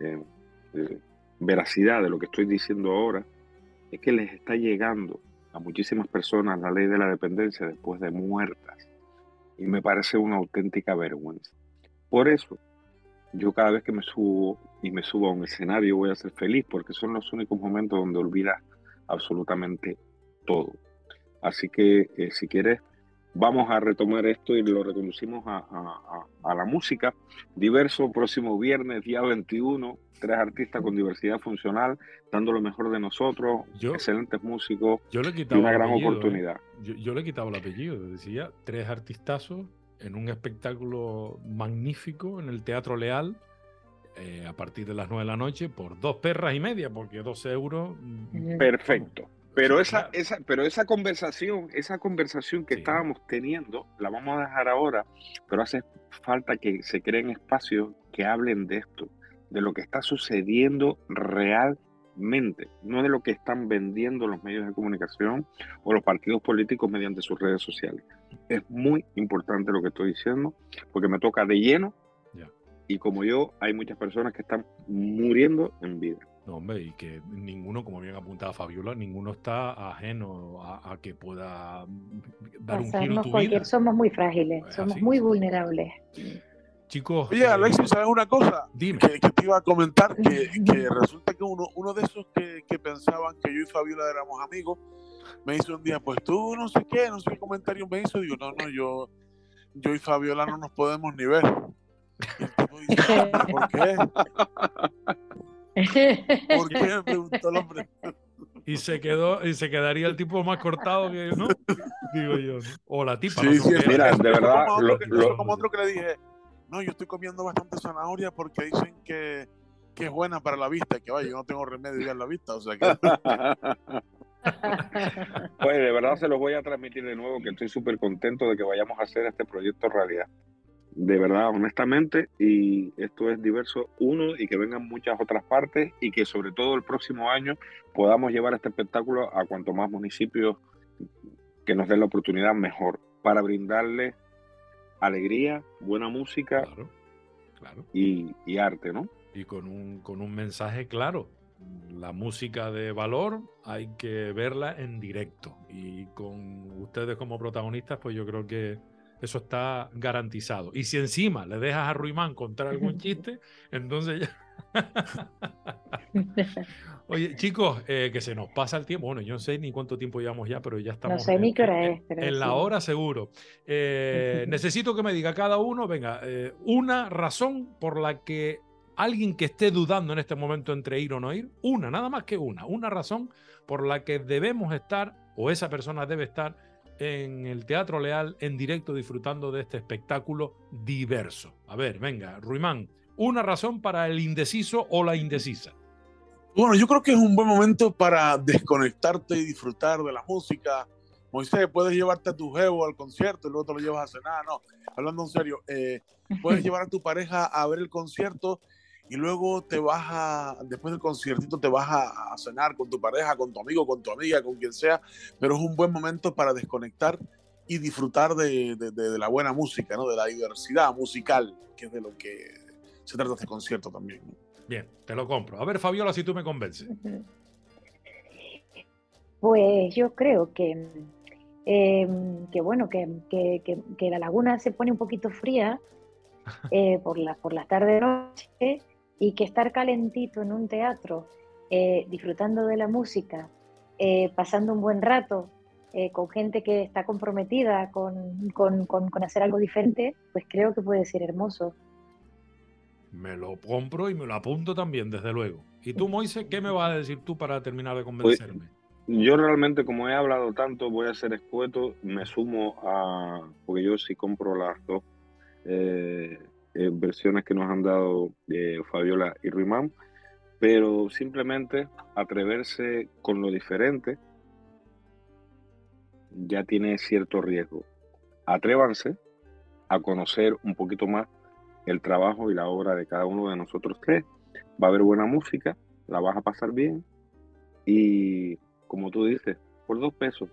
eh, veracidad de lo que estoy diciendo ahora es que les está llegando a muchísimas personas la ley de la dependencia después de muertas. Y me parece una auténtica vergüenza. Por eso, yo cada vez que me subo y me subo a un escenario voy a ser feliz porque son los únicos momentos donde olvidas absolutamente todo. Así que eh, si quieres, vamos a retomar esto y lo reconducimos a, la música. Diverso, próximo viernes, día 21, tres artistas con diversidad funcional, dando lo mejor de nosotros, excelentes músicos yo le y una gran ¿eh? oportunidad. Yo, le he quitado el apellido, decía, tres artistazos en un espectáculo magnífico en el Teatro Leal. Eh, a partir de las 9 de la noche por dos perras y media, porque dos euros. Mm, Perfecto. Pero esa, esa, pero esa conversación, esa conversación que estábamos teniendo, la vamos a dejar ahora, pero hace falta que se creen espacios que hablen de esto, de lo que está sucediendo realmente, no de lo que están vendiendo los medios de comunicación o los partidos políticos mediante sus redes sociales. Es muy importante lo que estoy diciendo, porque me toca de lleno y como yo, hay muchas personas que están muriendo en vida. No, hombre, y que ninguno, como bien apuntaba Fabiola, ninguno está ajeno a, que pueda dar un giro tu vida. Somos muy frágiles, somos muy vulnerables. Chicos. Oye, Alexis, ¿sabes una cosa? Dime. Que, te iba a comentar que, resulta que uno, uno de esos que, que, pensaban que yo y Fabiola éramos amigos, me hizo un día, pues tú no sé qué, no sé qué comentario me hizo. Digo, no, no, yo yo y Fabiola no nos podemos ni ver. ¿Por qué? ¿Por qué? Me preguntó el hombre. Y se quedó, y se quedaría el tipo más cortado que ¿no? Digo yo. O la tipa. Sí, sí, mira, de verdad. Como otro, lo, como otro que le dije, no, yo estoy comiendo bastante zanahoria porque dicen que, que es buena para la vista, que vaya, yo no tengo remedio ya en la vista, o sea que. pues de verdad se los voy a transmitir de nuevo que estoy súper contento de que vayamos a hacer este proyecto realidad de verdad, honestamente, y esto es diverso uno y que vengan muchas otras partes y que sobre todo el próximo año podamos llevar este espectáculo a cuanto más municipios que nos den la oportunidad mejor para brindarle alegría, buena música Y, y, arte, ¿no? Y con un, con un mensaje claro. La música de valor hay que verla en directo y con ustedes como protagonistas, pues yo creo que eso está garantizado. Y si encima le dejas a Ruimán contar algún chiste, entonces ya... Oye, chicos, eh, que se nos pasa el tiempo. Bueno, yo no sé ni cuánto tiempo llevamos ya, pero ya estamos. No sé ni qué hora es. en la hora seguro. Eh, necesito que me diga cada uno, venga, eh, una razón por la que alguien que esté dudando en este momento entre ir o no ir, una, nada más que una, una razón por la que debemos estar o esa persona debe estar en el Teatro Leal en directo disfrutando de este espectáculo diverso. A ver, venga, Ruimán, una razón para el indeciso o la indecisa. Bueno, yo creo que es un buen momento para desconectarte y disfrutar de la música. Moisés, puedes llevarte a tu jevo al concierto y luego te lo llevas a cenar. No, hablando en serio, eh, puedes llevar a tu pareja a ver el concierto y luego te vas a, después del conciertito te vas a, cenar con tu pareja, con tu amigo, con tu amiga, con quien sea, pero es un buen momento para desconectar y disfrutar de, de, la buena música, ¿no? de la diversidad musical, que es de lo que se trata este concierto también. Bien, te lo compro. A ver, Fabiola, si tú me convences. Pues yo creo que, em, que bueno, que, que, que, la laguna se pone un poquito fría eh, por, la, por las tarde-noche y que estar calentito en un teatro, eh, disfrutando de la música, eh, pasando un buen rato eh, con gente que está comprometida con, con, con, hacer algo diferente, pues creo que puede ser hermoso. Me lo compro y me lo apunto también, desde luego. ¿Y tú, Moise, qué me vas a decir tú para terminar de convencerme? yo realmente, como he hablado tanto, voy a ser escueto, me sumo a, porque yo sí compro las dos eh, versiones que nos han dado eh, Fabiola y Ruimán, pero simplemente atreverse con lo diferente ya tiene cierto riesgo. Atrévanse a conocer un poquito más el trabajo y la obra de cada uno de nosotros tres. Va a haber buena música, la vas a pasar bien y, como tú dices, por dos pesos.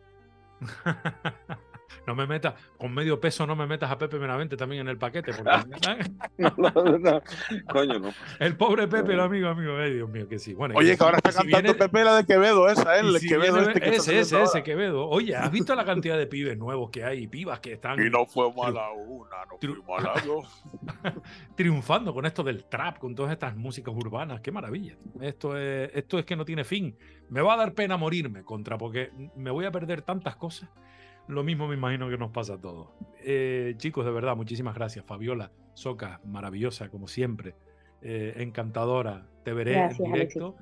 no me metas, con medio peso no me metas a Pepe Benavente también en el paquete. Coño, no. El pobre Pepe, el amigo, amigo, Dios mío, que sí. Bueno, Oye, que ahora está cantando Pepe la de Quevedo, esa, él, el Quevedo este que Ese, ese, ese Quevedo. Oye, ¿has visto la cantidad de pibes nuevos que hay, pibas que están... Y no fue mala una, no fue mala dos. Triunfando con esto del trap, con todas estas músicas urbanas, qué maravilla. Esto es, esto es que no tiene fin. Me va a dar pena morirme contra, porque me voy a perder tantas cosas. Lo mismo me imagino que nos pasa a todos. Eh, chicos, de verdad, muchísimas gracias. Fabiola, Soca, maravillosa como siempre. Eh, encantadora. Te veré en directo.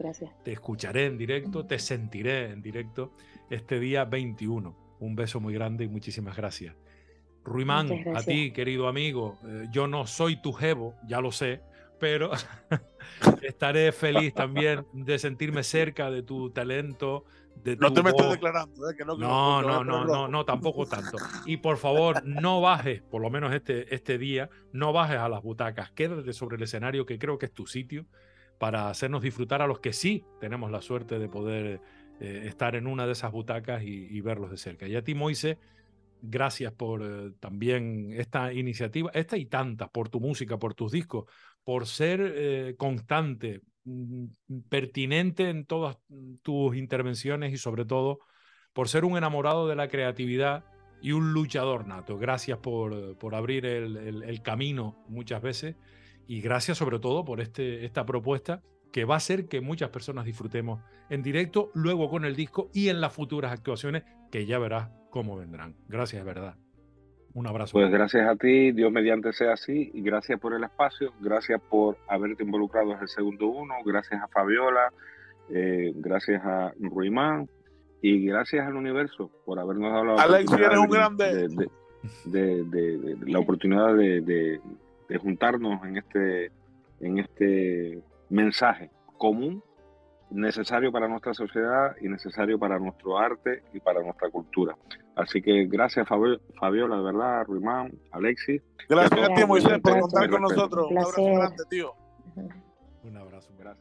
Te escucharé en directo. Te sentiré en directo este día 21. Un beso muy grande y muchísimas gracias. Ruimán, a ti, querido amigo, eh, yo no soy tu jevo, ya lo sé, pero estaré feliz también de sentirme cerca de tu talento, no te me estoy declarando, ¿eh? no, no, no, no, no, no, tampoco tanto. Y por favor, no bajes, por lo menos este, este día, no bajes a las butacas, quédate sobre el escenario que creo que es tu sitio para hacernos disfrutar a los que sí tenemos la suerte de poder eh, estar en una de esas butacas y, verlos de cerca. Y a ti, Moise, gracias por eh, también esta iniciativa, esta y tantas, por tu música, por tus discos, por ser constante, Mm, pertinente en todas tus intervenciones y sobre todo por ser un enamorado de la creatividad y un luchador nato. Gracias por, por abrir el, camino muchas veces y gracias sobre todo por este, esta propuesta que va a hacer que muchas personas disfrutemos en directo, luego con el disco y en las futuras actuaciones que ya verás cómo vendrán. Gracias, verdad. Un abrazo. Pues gracias a ti, Dios mediante sea así, y gracias por el espacio, gracias por haberte involucrado en el segundo uno, gracias a Fabiola, eh, gracias a Ruimán y gracias al universo por habernos dado la Alex, oportunidad eres un de- grande. de- de- de- de- de la oportunidad de, de- de juntarnos en este, en este mensaje común necesario para nuestra sociedad y necesario para nuestro arte y para nuestra cultura. Así que gracias Fabio- Fabiola, de verdad, Ruimán, Alexis. Gracias a ti, Moisés, por contar con nosotros. Un abrazo grande, tío. Un abrazo. Gracias.